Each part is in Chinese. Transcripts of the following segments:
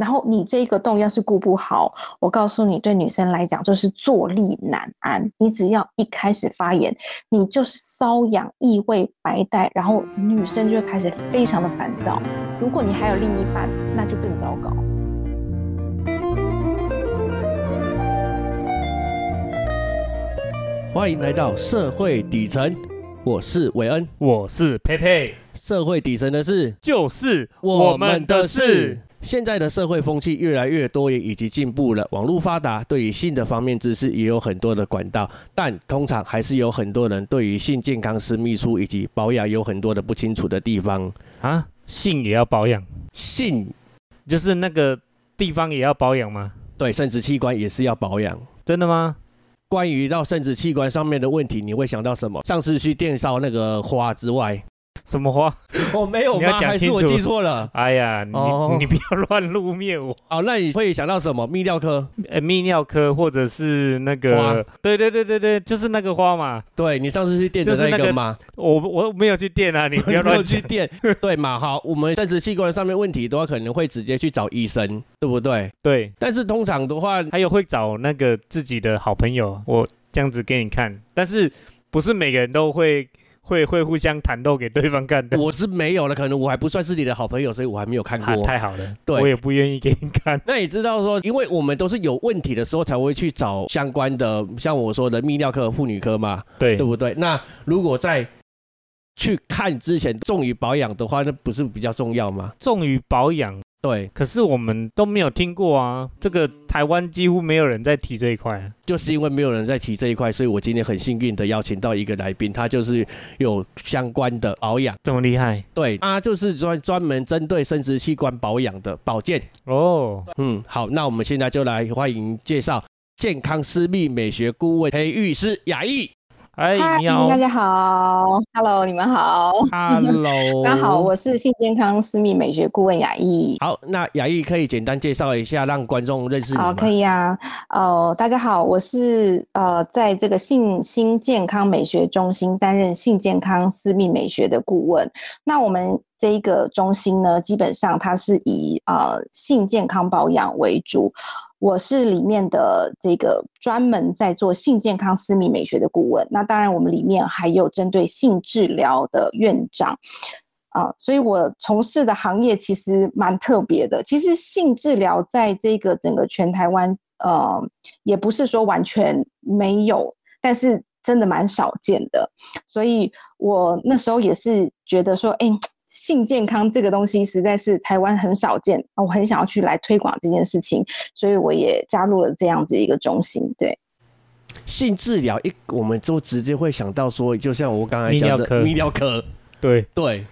然后你这个洞要是顾不好，我告诉你，对女生来讲就是坐立难安。你只要一开始发炎，你就是瘙痒、异味、白带，然后女生就会开始非常的烦躁。如果你还有另一半，那就更糟糕。欢迎来到社会底层，我是韦恩，我是佩佩，社会底层的事就是我们的事。现在的社会风气越来越多元以及进步了，网络发达，对于性的方面知识也有很多的管道，但通常还是有很多人对于性健康、私密处以及保养有很多的不清楚的地方啊。性也要保养，性就是那个地方也要保养吗？对，生殖器官也是要保养，真的吗？关于到生殖器官上面的问题，你会想到什么？上次去电烧那个花之外。什么花？我没有吗？还是我记错了？哎呀，你你不要乱露面我。哦，那你会想到什么？泌尿科？呃，泌尿科或者是那个？对对对对对，就是那个花嘛。对你上次去垫的那个吗？我我没有去垫啊，你不要 乱去垫。对嘛？好，我们生殖器官上面问题的话，可能会直接去找医生，对不对？对。但是通常的话，还有会找那个自己的好朋友，我这样子给你看。但是不是每个人都会。会会互相袒露给对方看的，我是没有了，可能我还不算是你的好朋友，所以我还没有看过。太好了，对，我也不愿意给你看。那你知道说，因为我们都是有问题的时候才会去找相关的，像我说的泌尿科、妇女科嘛，对，对不对？那如果在去看之前重于保养的话，那不是比较重要吗？重于保养。对，可是我们都没有听过啊，这个台湾几乎没有人在提这一块，就是因为没有人在提这一块，所以我今天很幸运的邀请到一个来宾，他就是有相关的保养，这么厉害？对，他就是专专门针对生殖器官保养的保健。哦，嗯，好，那我们现在就来欢迎介绍健康私密美学顾问培育师雅艺。嗨，你好，大家好，Hello，你们好，Hello，大家好，我是性健康私密美学顾问雅艺。好，那雅艺可以简单介绍一下，让观众认识你好，可以啊。哦，大家好，我是呃，在这个性心健康美学中心担任性健康私密美学的顾问。那我们这一个中心呢，基本上它是以呃性健康保养为主。我是里面的这个专门在做性健康私密美学的顾问，那当然我们里面还有针对性治疗的院长，啊，所以我从事的行业其实蛮特别的。其实性治疗在这个整个全台湾，呃，也不是说完全没有，但是真的蛮少见的。所以我那时候也是觉得说，哎。性健康这个东西实在是台湾很少见我很想要去来推广这件事情，所以我也加入了这样子一个中心。对，性治疗一，我们就直接会想到说，就像我刚才讲的泌尿科，对对。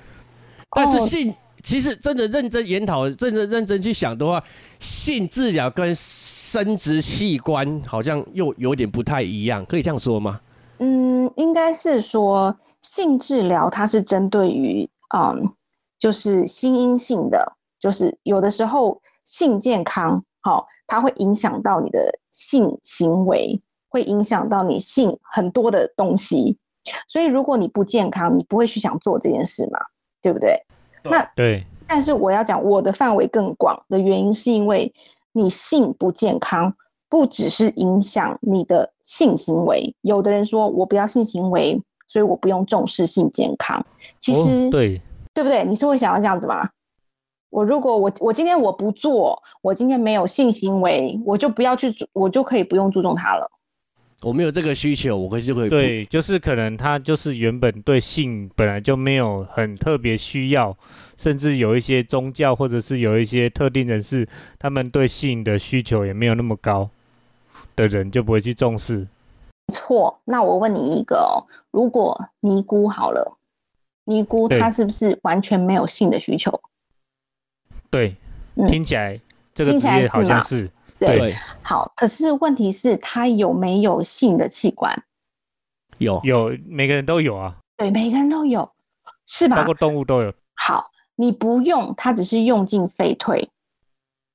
但是性其实真的认真研讨、真的认真去想的话，性治疗跟生殖器官好像又有点不太一样，可以这样说吗？嗯，应该是说性治疗它是针对于。嗯，就是心因性的，就是有的时候性健康好，它会影响到你的性行为，会影响到你性很多的东西。所以如果你不健康，你不会去想做这件事嘛，对不对？那对。但是我要讲我的范围更广的原因，是因为你性不健康，不只是影响你的性行为。有的人说我不要性行为。所以我不用重视性健康，其实对对不对？你是会想要这样子吗？我如果我我今天我不做，我今天没有性行为，我就不要去，我就可以不用注重它了。我没有这个需求，我可以就可以。对，就是可能他就是原本对性本来就没有很特别需要，甚至有一些宗教或者是有一些特定人士，他们对性的需求也没有那么高的人，就不会去重视。错，那我问你一个哦，如果尼姑好了，尼姑她是不是完全没有性的需求？对，听起来这个职业好像是对。好，可是问题是她有没有性的器官？有，有，每个人都有啊。对，每个人都有，是吧？包括动物都有。好，你不用，它只是用进废退，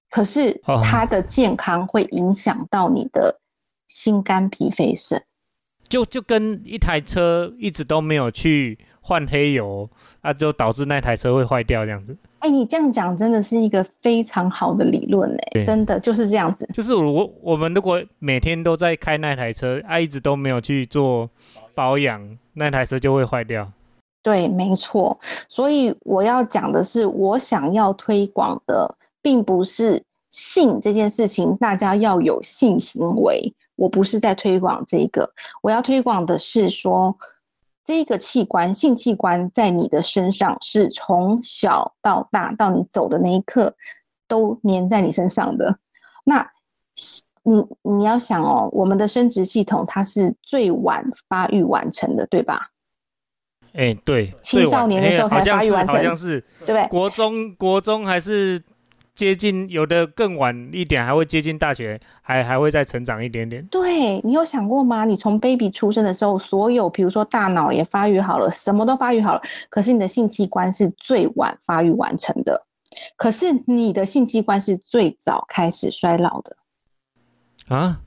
可是它的健康会影响到你的。心肝脾肺肾，就就跟一台车一直都没有去换黑油啊，就导致那台车会坏掉这样子。哎，你这样讲真的是一个非常好的理论哎，对真的就是这样子。就是我我们如果每天都在开那台车，啊，一直都没有去做保养，那台车就会坏掉。对，没错。所以我要讲的是，我想要推广的，并不是性这件事情，大家要有性行为。我不是在推广这个，我要推广的是说，这个器官，性器官在你的身上是从小到大，到你走的那一刻，都粘在你身上的。那你你要想哦，我们的生殖系统它是最晚发育完成的，对吧？哎、对，青少年的时候才发育完成好像是对不对？国中国中还是接近，有的更晚一点，还会接近大学，还还会再成长一点点。对你有想过吗？你从 baby 出生的时候，所有比如说大脑也发育好了，什么都发育好了，可是你的性器官是最晚发育完成的，可是你的性器官是最早开始衰老的。啊，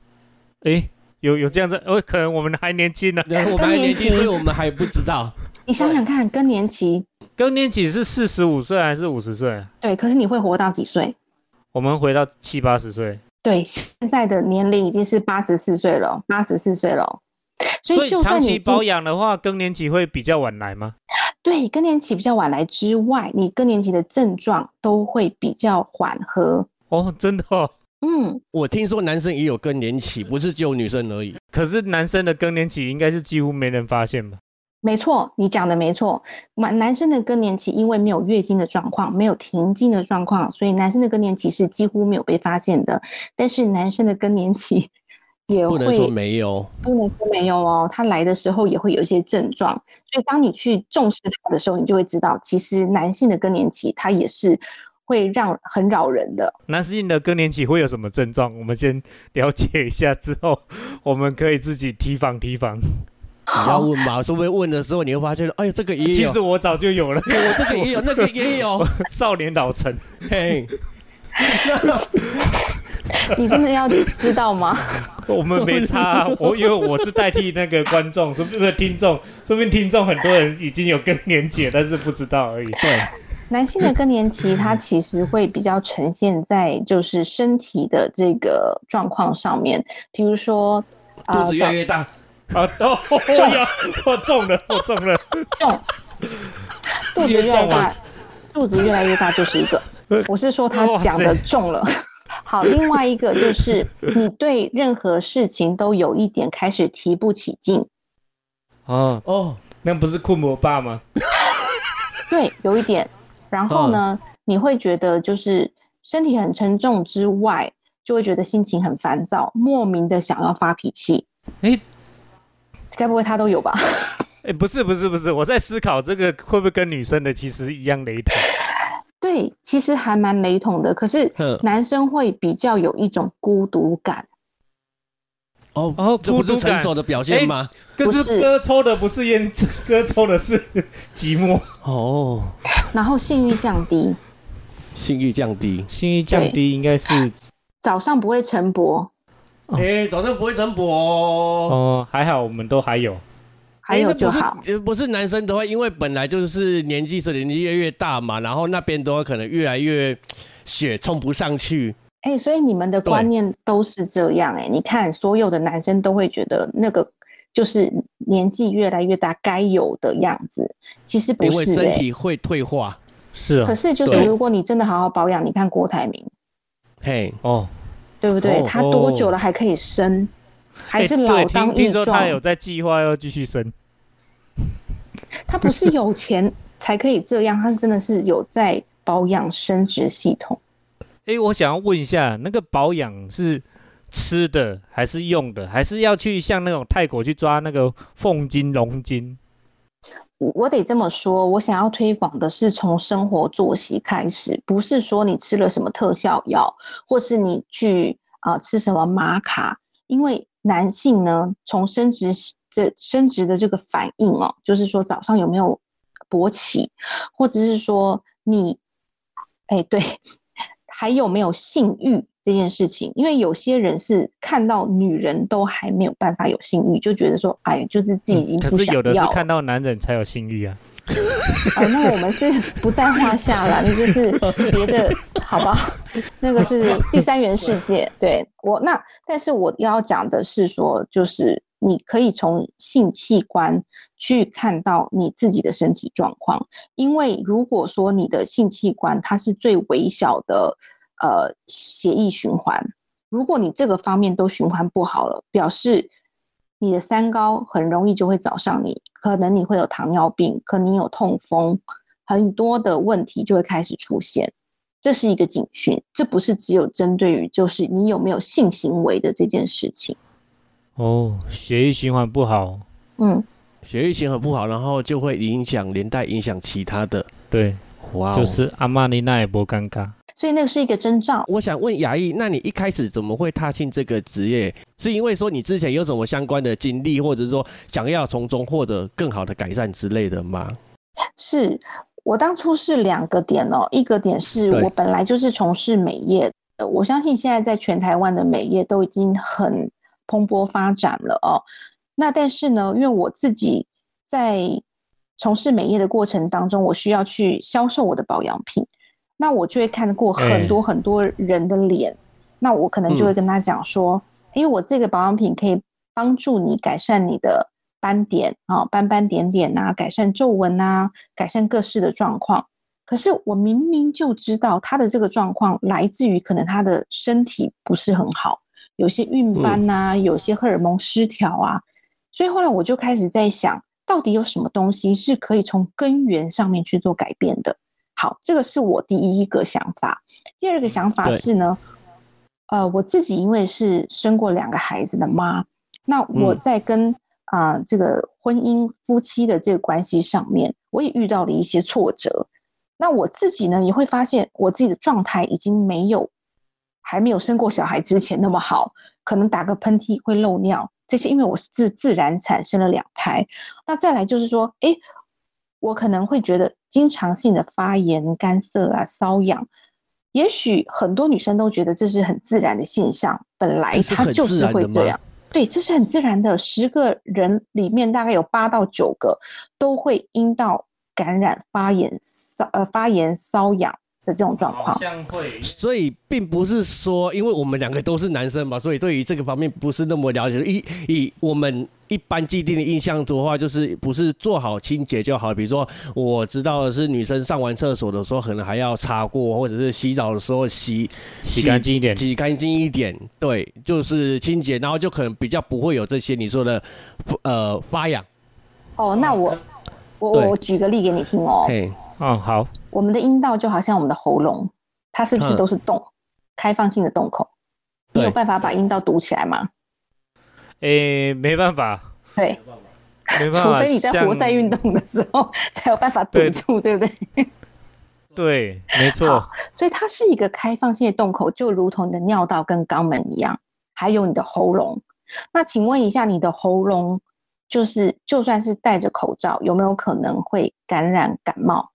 哎，有有这样子，呃，可能我们还年轻呢。对，我们还年轻，所以我们还不知道。你想想看，更年期，更年期是四十五岁还是五十岁？对，可是你会活到几岁？我们回到七八十岁，对，现在的年龄已经是八十四岁了，八十四岁了。所所以长期保养的话，更年期会比较晚来吗？对更年期比较晚来之外，你更年期的症状都会比较缓和。哦，真的哦。嗯，我听说男生也有更年期，不是只有女生而已。可是男生的更年期应该是几乎没人发现吧？没错，你讲的没错。男男生的更年期因为没有月经的状况，没有停经的状况，所以男生的更年期是几乎没有被发现的。但是男生的更年期也会不能说没有，不能说没有哦，他来的时候也会有一些症状。所以当你去重视他的时候，你就会知道，其实男性的更年期它也是会让很扰人的。男性的更年期会有什么症状？我们先了解一下，之后我们可以自己提防提防。你要问嘛？说不定问的时候你会发现，哎呦，这个也有其实，我早就有了，哎我这个也有，那个也有，少年老成。嘿，你真的要知道吗？我们没差啊、我因为我是代替那个观众，说不定听众，说不定听众很多人已经有更年期，但是不知道而已。对，男性的更年期，它其实会比较呈现在就是身体的这个状况上面，比如说啊，肚子越来越大，啊哦，我中了，我中了。重，肚子越来越大，肚子越来越大就是一个。我是说他讲的重了。好，另外一个就是你对任何事情都有一点开始提不起劲，哦，哦，那不是困魔爸吗？对，有一点。然后呢，你会觉得就是身体很沉重之外，就会觉得心情很烦躁，莫名的想要发脾气。诶该不会他都有吧？哎，不是不是不是，我在思考这个会不会跟女生的其实一样雷同？对，其实还蛮雷同的。可是男生会比较有一种孤独感。哦哦这不是孤独感成熟的表现吗？可是哥抽的不是烟，哥抽的是寂寞。哦，然后性欲降低，性欲降低，性欲降低应该是早上不会晨勃，哦哎，早上不会晨勃哦。哦，还好我们都还有。还有就好。呃不是男生的话，因为本来就是年纪随着年纪越来越大嘛，然后那边的话可能越来越血冲不上去。哎、所以你们的对观念都是这样哎、你看，所有的男生都会觉得那个就是年纪越来越大该有的样子，其实不因为是哎、身体会退化。是啊，可是就是如果你真的好好保养，你看郭台铭，嘿，哦，对不对？哦他多久了还可以生，还哎是老对，当益听听说他有？在计划要继续生。他不是有钱才可以这样，他是真的是有在保养生殖系统。哎，我想要问一下，那个保养是吃的还是用的，还是要去像那种泰国去抓那个凤金、龙金？我得这么说，我想要推广的是从生活作息开始，不是说你吃了什么特效药，或是你去啊、吃什么玛卡，因为男性呢，从生殖这生殖的这个反应哦，就是说早上有没有勃起，或者是说你，哎对，还有没有性欲这件事情，因为有些人是看到女人都还没有办法有性欲，就觉得说，哎，就是自己已经不想要了。是有的是看到男人才有性欲啊。啊，那我们是不在话下了，那就是别的，好吧？那个是第三元世界。对我那，但是我要讲的是说，就是你可以从性器官去看到你自己的身体状况，因为如果说你的性器官它是最微小的呃血液循环，如果你这个方面都循环不好了，表示。你的三高很容易就会找上你，可能你会有糖尿病，可能你有痛风，很多的问题就会开始出现，这是一个警讯。这不是只有针对于就是你有没有性行为的这件事情。哦，血液循环不好，嗯，血液循环不好，然后就会影响连带影响其他的。对，哇哦，就是阿玛尼那也不尴尬。所以那个是一个征兆。我想问雅艺，那你一开始怎么会踏进这个职业？是因为说你之前有什么相关的经历，或者是说想要从中获得更好的改善之类的吗？是我当初是两个点哦，一个点是我本来就是从事美业，呃，我相信现在在全台湾的美业都已经很蓬勃发展了哦。那但是呢，因为我自己在从事美业的过程当中，我需要去销售我的保养品，那我就会看过很多很多人的脸，那我可能就会跟他讲说，因为我这个保养品可以帮助你改善你的斑点啊、斑斑点点呐、改善皱纹呐、改善各式的状况。可是我明明就知道他的这个状况来自于可能他的身体不是很好，有些孕斑呐、有些荷尔蒙失调啊，所以后来我就开始在想，到底有什么东西是可以从根源上面去做改变的？好，这个是我第一个想法。第二个想法是呢，呃，我自己因为是生过两个孩子的妈，那我嗯在跟啊、这个婚姻夫妻的这个关系上面，我也遇到了一些挫折。那我自己呢，也会发现我自己的状态已经没有还没有生过小孩之前那么好，可能打个喷嚏会漏尿，这些因为我是自自然产生了两胎。那再来就是说，诶，我可能会觉得经常性的发炎、干涩啊、瘙痒，也许很多女生都觉得这是很自然的现象，本来它就是会这样。对，这是很自然的。十个人里面大概有八到九个都会阴道感染、发炎、瘙呃发炎、瘙痒的这种状况。像会所以并不是说，因为我们两个都是男生嘛，所以对于这个方面不是那么了解。以以我们一般既定的印象的话，就是不是做好清洁就好。比如说，我知道的是女生上完厕所的时候，可能还要擦过，或者是洗澡的时候洗洗干净一点。洗干净一点。对，就是清洁，然后就可能比较不会有这些你说的呃发痒。哦，那我我我举个例给你听哦。嘿，嗯，好，我们的阴道就好像我们的喉咙，它是不是嗯都是洞，开放性的洞口？你有对办法把阴道堵起来吗？诶，没办法，对，没办法，除非你在活塞运动的时候 才有办法堵住，对不对？对，没错，所以它是一个开放性的洞口，就如同你的尿道跟肛门一样，还有你的喉咙。那请问一下，你的喉咙就是就算是戴着口罩，有没有可能会感染感冒？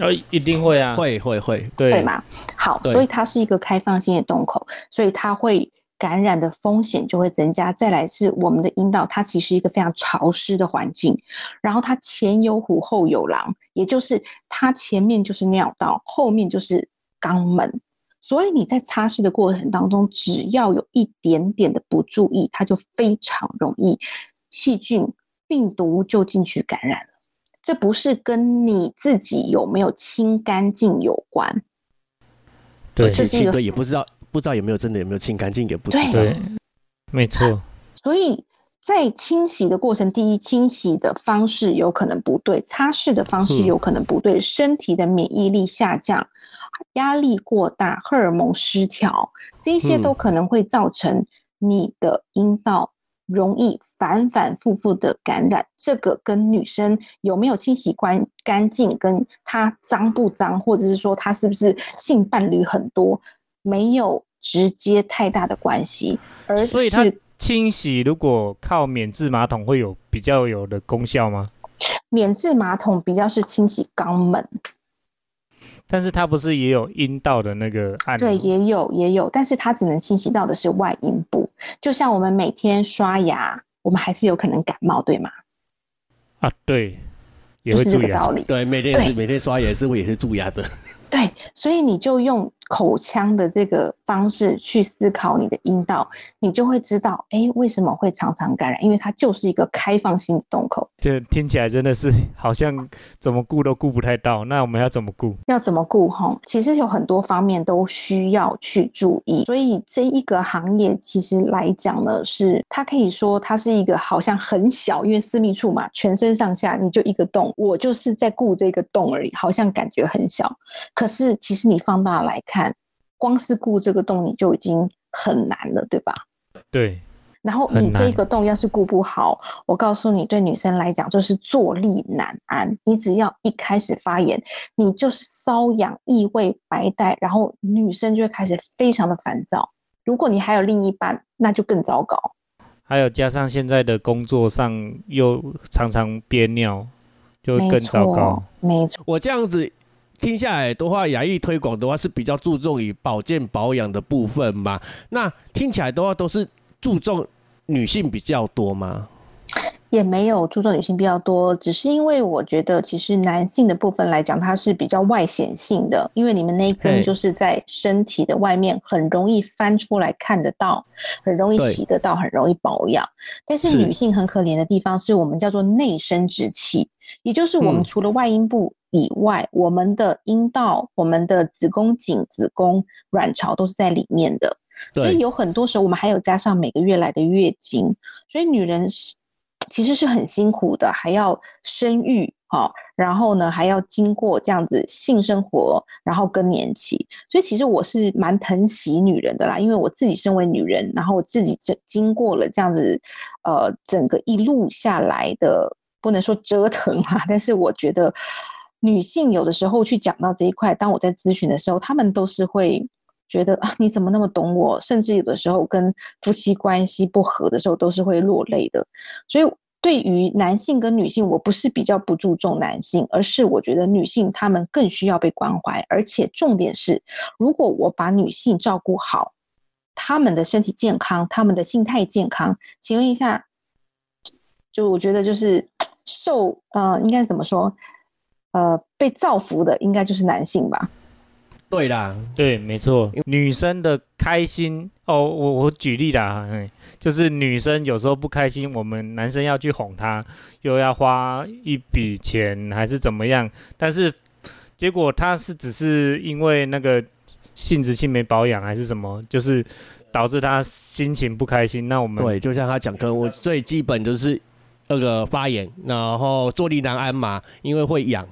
呃，一定会啊，会会会，对对吗？好，所以它是一个开放性的洞口，所以它会感染的风险就会增加。再来是我们的阴道，它其实一个非常潮湿的环境，然后它前有虎后有狼，也就是它前面就是尿道，后面就是肛门。所以你在擦拭的过程当中，只要有一点点的不注意，它就非常容易细菌、病毒就进去感染了。这不是跟你自己有没有清干净有关，对。这是一个也不知道不知道有没有真的有没有清干净，也不知对。道。对，没错，所以在清洗的过程，第一，清洗的方式有可能不对，擦拭的方式嗯。有可能不对，身体的免疫力下降，压力过大，荷尔蒙失调，这些嗯。都可能会造成你的阴道容易反反复复的感染。这个跟女生有没有清洗干干净，跟她脏不脏，或者是说她是不是性伴侣很多，没有直接太大的关系，而所以它清洗如果靠免治马桶会有比较有的功效吗？免治马桶比较是清洗肛门，但是它不是也有阴道的那个按对，也有也有，但是它只能清洗到的是外阴部。就像我们每天刷牙，我们还是有可能感冒，对吗？啊，对，也是这会蛀牙。个道理。对，每天也是每天刷也是会也是蛀牙的。对，所以你就用口腔的这个方式去思考你的阴道，你就会知道，哎，为什么会常常感染？因为它就是一个开放性的洞口。这听起来真的是好像怎么顾都顾不太到。那我们要怎么顾？要怎么顾哈？其实有很多方面都需要去注意，所以这一个行业其实来讲呢，是它可以说它是一个好像很小，因为私密处嘛，全身上下你就一个洞，我就是在顾这个洞而已，好像感觉很小，可是其实你放大来看，光是顾这个洞你就已经很难了，对吧？对，然后你这个洞要是顾不好，我告诉你，对女生来讲就是坐立难安。你只要一开始发炎，你就是瘙痒、异味、白带，然后女生就会开始非常的烦躁。如果你还有另一半，那就更糟糕。还有加上现在的工作上又常常憋尿，就会更糟糕错。，没错，我这样子听下来的话，牙医推广的话是比较注重于保健保养的部分嘛？那听起来的话都是注重女性比较多吗？也没有注重女性比较多，只是因为我觉得其实男性的部分来讲，它是比较外显性的，因为你们那一根就是在身体的外面，很容易翻出来看得到，很容易洗得到，很容易保养。但是是。女性很可怜的地方是我们叫做内生殖器，也就是我们嗯。除了外阴部以外，我们的阴道、我们的子宫颈、子宫、卵巢都是在里面的。所以，有很多时候我们还有加上每个月来的月经，所以女人是其实是很辛苦的，还要生育哈、然后呢还要经过这样子性生活，然后更年期，所以其实我是蛮疼惜女人的啦，因为我自己身为女人，然后我自己这经过了这样子，呃，整个一路下来的，不能说折腾啊，但是我觉得女性有的时候去讲到这一块，当我在咨询的时候，她们都是会。觉得啊，你怎么那么懂我？甚至有的时候跟夫妻关系不和的时候，都是会落泪的。所以对于男性跟女性，我不是比较不注重男性，而是我觉得女性她们更需要被关怀，而且重点是，如果我把女性照顾好，她们的身体健康，她们的心态健康，请问一下，就我觉得就是受呃，应该怎么说？呃，被造福的应该就是男性吧？对啦，对，没错，女生的开心哦，我我举例啦，哎，就是女生有时候不开心，我们男生要去哄她，又要花一笔钱还是怎么样，但是结果她是只是因为那个性子性没保养还是什么，就是导致她心情不开心，那我们对，就像他讲，可能我最基本就是那个发炎，然后坐立难安嘛，因为会痒，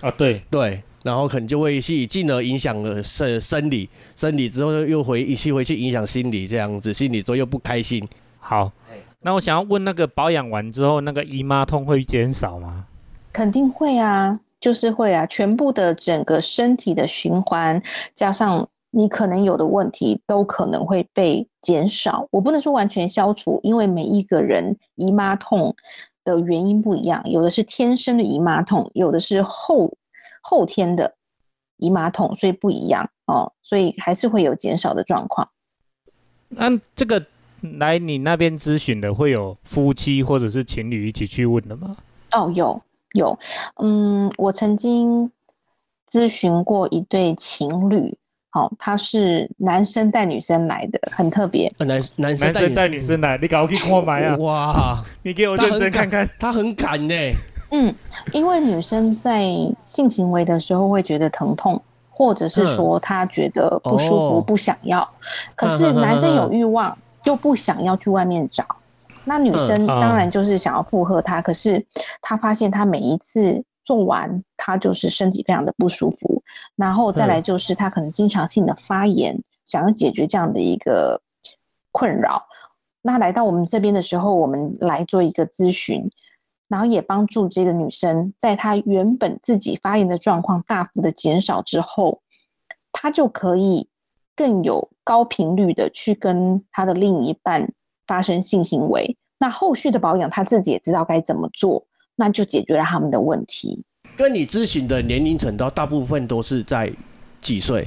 啊对，对，然后可能就会去进而影响了生生理，生理之后又又回一起回去影响心理，这样子，心理之后又不开心。好，那我想要问那个保养完之后，那个姨妈痛会减少吗？肯定会啊，就是会啊，全部的整个身体的循环，加上你可能有的问题，都可能会被减少。我不能说完全消除，因为每一个人姨妈痛的原因不一样，有的是天生的姨妈痛，有的是后后天的姨妈痛，所以不一样哦，所以还是会有减少的状况。那这个来你那边咨询的会有夫妻或者是情侣一起去问的吗？哦，有有，嗯，我曾经咨询过一对情侣，好、他是男生带女生来的，很特别。呃男男生男生带女生来，你搞去看买啊！哇，你给我认真看看。他很敢呢。嗯，因为女生在性行为的时候会觉得疼痛，或者是说她觉得不舒服、哦。不想要，可是男生有欲望又不想要去外面找，那女生嗯当然就是想要附和他，可是她发现她每一次做完，他就是身体非常的不舒服，然后再来就是他可能经常性的发炎，想要解决这样的一个困扰。那来到我们这边的时候，我们来做一个咨询。然后也帮助这个女生，在她原本自己发炎的状况大幅的减少之后，她就可以更有高频率的去跟她的另一半发生性行为。那后续的保养，她自己也知道该怎么做，那就解决了他们的问题。跟你咨询的年龄层都大部分都是在几岁？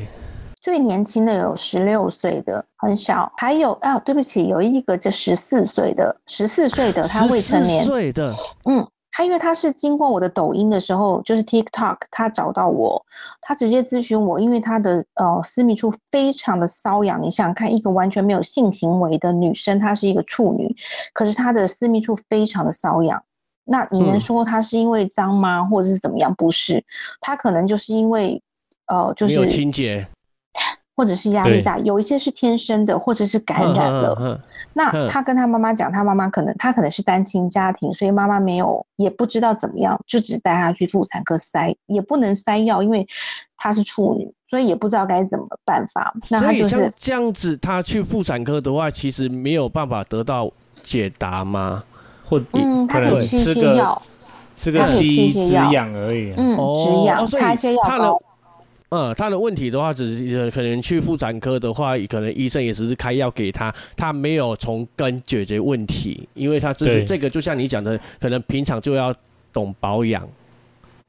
最年轻的有十六岁的，很小，还有啊，对不起，有一个就十四岁的，十四岁的他未成14年，岁的，嗯，他因为他是经过我的抖音的时候，就是 TikTok，他找到我，他直接咨询我，因为他的呃私密处非常的瘙痒。你想想看，一个完全没有性行为的女生，她是一个处女，可是她的私密处非常的瘙痒。那你能说她是因为脏吗，或者是怎么样？不是，她可能就是因为呃，就是没有清洁。或者是压力大，有一些是天生的，或者是感染了。那他跟他妈妈讲，他妈妈可能他可能是单亲家庭，所以妈妈没有也不知道怎么样，就只带他去妇产科塞，也不能塞药，因为他是处女，所以也不知道该怎么办法。那他就是这样子，他去妇产科的话，其实没有办法得到解答吗？或嗯，他可以吃一些药，吃个西医止痒而已。嗯，止痒，擦一些药膏。嗯，他的问题的话，只是可能去妇产科的话，可能医生也只是开药给他，他没有从根解决问题，因为他这是这个，就像你讲的，可能平常就要懂保养，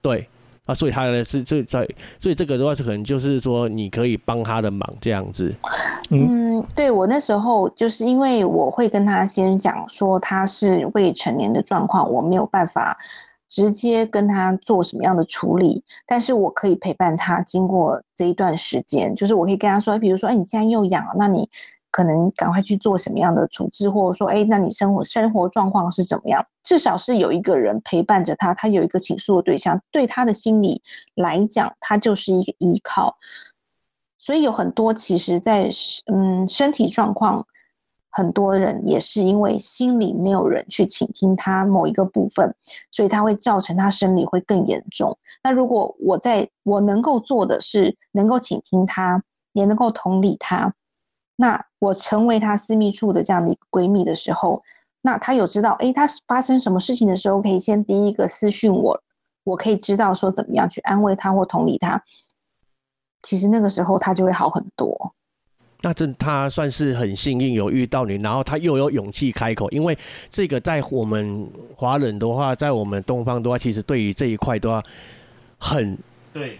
对啊，所以他的是这在，所以这个的话是可能就是说你可以帮他的忙这样子。嗯，对我那时候就是因为我会跟他先讲说他是未成年的状况，我没有办法。直接跟他做什么样的处理，但是我可以陪伴他经过这一段时间，就是我可以跟他说，比如说，哎，你现在又痒，那你可能赶快去做什么样的处置，或者说，哎，那你生活生活状况是怎么样？至少是有一个人陪伴着他，他有一个倾诉的对象，对他的心理来讲，他就是一个依靠。所以有很多其实，在嗯身体状况。很多人也是因为心里没有人去倾听他某一个部分，所以他会造成他生理会更严重。那如果我在我能够做的是能够倾听他，也能够同理他，那我成为他私密处的这样的一个闺蜜的时候，那他有知道，哎，他发生什么事情的时候，可以先第一个私讯我，我可以知道说怎么样去安慰他或同理他。其实那个时候他就会好很多。那这他算是很幸运有遇到你，然后他又有勇气开口，因为这个在我们华人的话，在我们东方的话，其实对于这一块的话很对，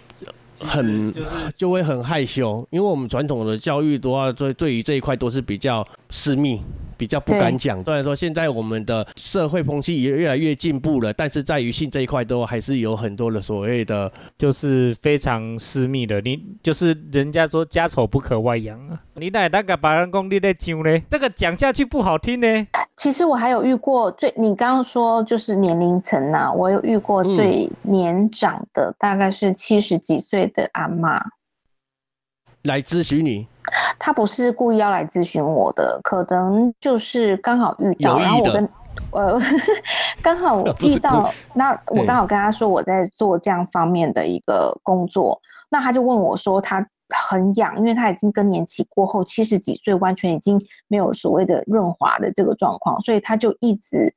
很就是就会很害羞，因为我们传统的教育的话，对对于这一块都是比较私密。比较不敢讲，虽然说现在我们的社会风气也越来越进步了，但是在于性这一块都还是有很多的所谓的，就是非常私密的。你就是人家说家丑不可外扬啊，你哪那个把人功力在讲呢？这个讲下去不好听呢。其实我还有遇过最，你刚刚说就是年龄层呐，我有遇过最年长的，大概是七十几岁的阿妈来咨询你。他不是故意要来咨询我的，可能就是刚好遇到，然后我跟呃 刚好 遇到，那我刚好跟他说我在做这样方面的一个工作，那他就问我说他很痒，因为他已经更年期过后七十几岁，完全已经没有所谓的润滑的这个状况，所以他就一直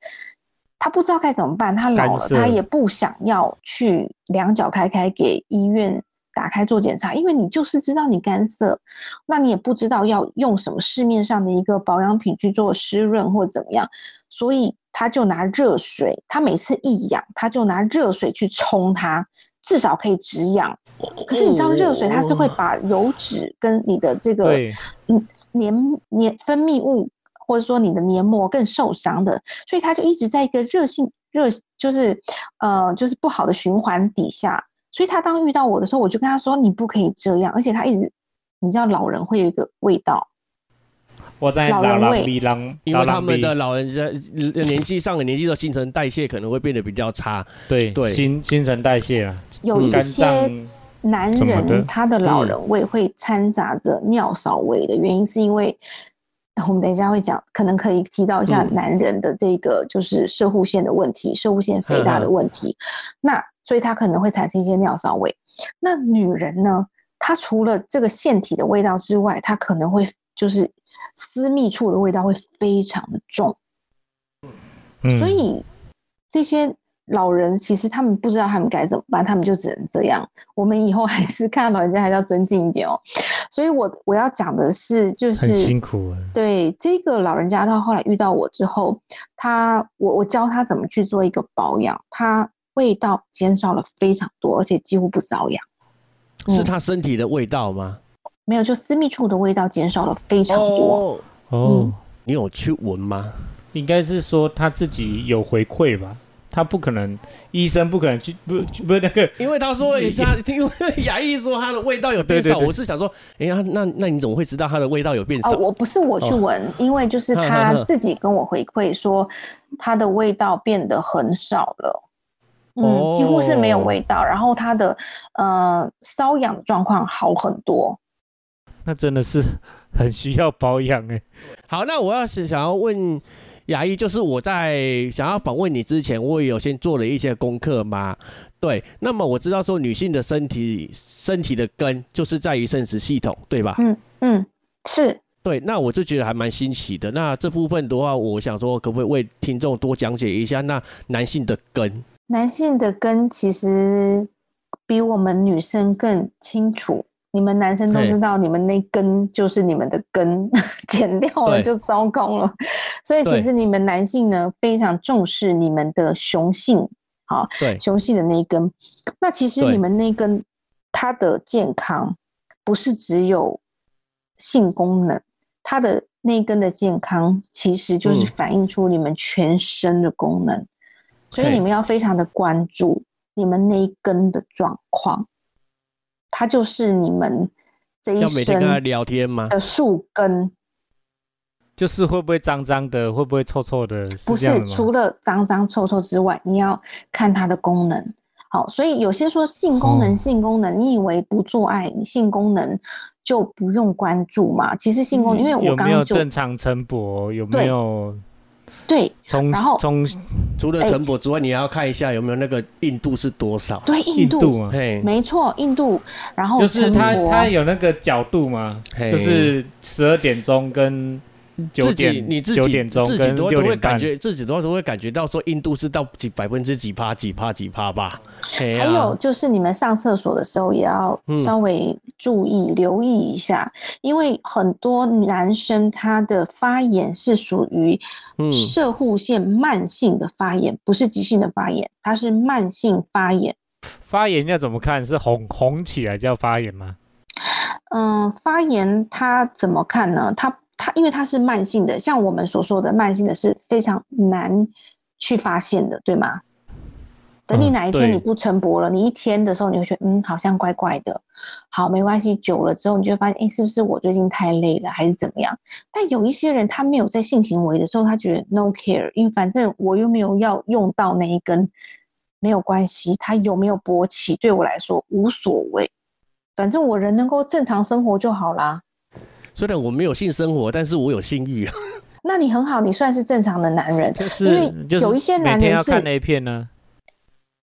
他不知道该怎么办，他老了，他也不想要去两脚开开给医院。打开做检查，因为你就是知道你干涩，那你也不知道要用什么市面上的一个保养品去做湿润或怎么样，所以他就拿热水，他每次一痒，他就拿热水去冲它，至少可以止痒。可是你知道热水它是会把油脂跟你的这个嗯黏黏分泌物或者说你的黏膜更受伤的，所以他就一直在一个热性热就是呃就是不好的循环底下。所以他当遇到我的时候，我就跟他说：“你不可以这样。”而且他一直，你知道，老人会有一个味道。我在老人味，因为他们的老人家年纪上了年纪的新陈代谢可能会变得比较差。对对，新新陈代谢啊，有一些男人他的老人味会掺杂着尿骚味的原因，是因为我们等一下会讲，可能可以提到一下男人的这个就是射护腺的问题，射护腺肥大的问题。那所以它可能会产生一些尿骚味。那女人呢？她除了这个腺体的味道之外，她可能会就是私密处的味道会非常的重。所以这些老人其实他们不知道他们该怎么办，他们就只能这样。我们以后还是看老人家还是要尊敬一点哦。所以我我要讲的是，就是很辛苦。对这个老人家，他后来遇到我之后，他我我教他怎么去做一个保养，他。味道减少了非常多，而且几乎不瘙痒。是他身体的味道吗？没有，就私密处的味道减少了非常多。哦，你有去闻吗？应该是说他自己有回馈吧。他不可能，医生不可能去不不那个，因为他说一下，因为 牙医说他的味道有变少，我是想说，哎呀，那那你怎么会知道他的味道有变哦，少？我不是我去闻，因为就是他自己跟我回馈说，他的味道变得很少了，嗯，几乎是没有哦味道，然后它的呃瘙痒状况好很多。那真的是很需要保养哎。好，那我要是想要问牙医，就是我在想要访问你之前，我也有先做了一些功课吗。对，那么我知道说女性的身体身体的根就是在于生殖系统，对吧？嗯嗯，是。对，那我就觉得还蛮新奇的。那这部分的话，我想说，可不可以为听众多讲解一下那男性的根？男性的根其实比我们女生更清楚。你们男生都知道，你们那根就是你们的根，剪掉了就糟糕了。所以其实你们男性呢，非常重视你们的雄性，好，对，雄性的那一根。那其实你们那根它的健康不是只有性功能，它的那一根的健康其实就是嗯反映出你们全身的功能，所以你们要非常的关注你们那一根的状况，它就是你们这一要每天跟他生聊天吗？的树根。就是会不会脏脏的，会不会臭臭的，不？是除了脏脏臭臭之外，你要看它的功能。好，所以有些说性功能，哦性功能，你以为不做爱，你性功能就不用关注嘛？其实性功能，因为我有没有正常晨勃？有没有对从然后从除了哎晨勃之外，你还要看一下有没有那个硬度是多少。对硬度，印度嘛？嘿，没错，硬度，然后就是陈它它有那个角度嘛，嘿就是十二点钟跟九自己你自己点钟自己跟都会。感觉自己都都会感觉到说印度是到几百分之几趴几趴几趴吧。嘿还啊有就是你们上厕所的时候也要嗯稍微注意、留意一下，因为很多男生他的发炎是属于嗯射护腺慢性的发炎，不是急性的发炎，它是慢性发炎。发炎要怎么看？是红红起来叫发炎吗？嗯，发炎它怎么看呢？它它因为它是慢性的，像我们所说的慢性的是非常难去发现的，对吗？等你哪一天你不晨勃了，你一天的时候你会觉得嗯好像怪怪的，好没关系，久了之后你就会发现，哎，是不是我最近太累了，还是怎么样？但有一些人他没有在性行为的时候，他觉得 no care，因为反正我又没有要用到那一根，没有关系，他有没有勃起对我来说无所谓。反正我人能够正常生活就好啦。虽然我没有性生活，但是我有性欲啊。那你很好，你算是正常的男人。就因为是就是有一些男人是天要看 A 片呢？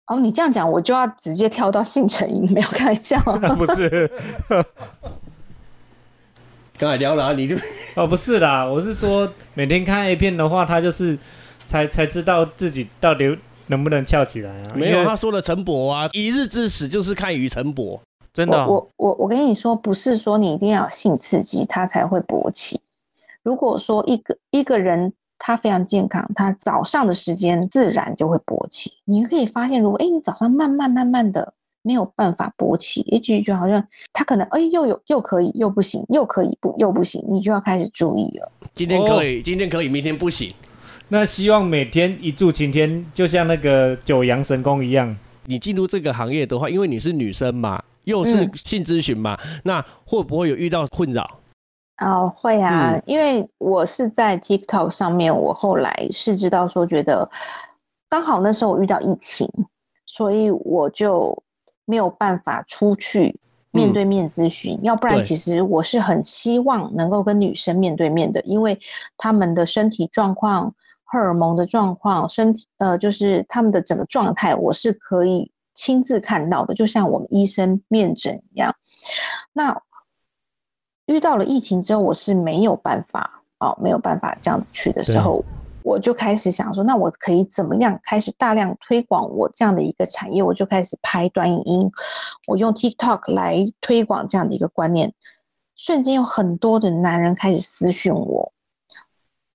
哦，你这样讲，我就要直接跳到性成瘾，没有开玩笑。不是 刚才聊了啊，你就哦，不是啦，我是说每天看 A 片的话，他就是才才知道自己到底能不能翘起来啊？没有他说的晨勃啊，一日之始就是看于晨勃。真的哦、我我我我跟你说，不是说你一定要有性刺激，它才会勃起。如果说一个一个人他非常健康，他早上的时间自然就会勃起。你可以发现，如果哎你早上慢慢慢慢的没有办法勃起，也就觉得好像他可能哎又有又可以又不行，又可以不又不行，你就要开始注意了。今天可以，今天可以，明天不行。那希望每天一柱擎天，就像那个九阳神功一样。你进入这个行业的话，因为你是女生嘛，又是嗯。性咨询嘛，那会不会有遇到困扰？哦，会啊，嗯。因为我是在 TikTok 上面，我后来是知道说，觉得刚好那时候我遇到疫情，所以我就没有办法出去面对面咨询，要不然其实我是很希望能够跟女生面对面的，因为她们的身体状况、荷尔蒙的状况、身体呃，就是她们的整个状态，我是可以亲自看到的，就像我们医生面诊一样。那遇到了疫情之后，我是没有办法哦，没有办法这样子去的时候，我就开始想说，那我可以怎么样开始大量推广我这样的一个产业？我就开始拍短影音，我用 TikTok 来推广这样的一个观念。瞬间有很多的男人开始私讯我，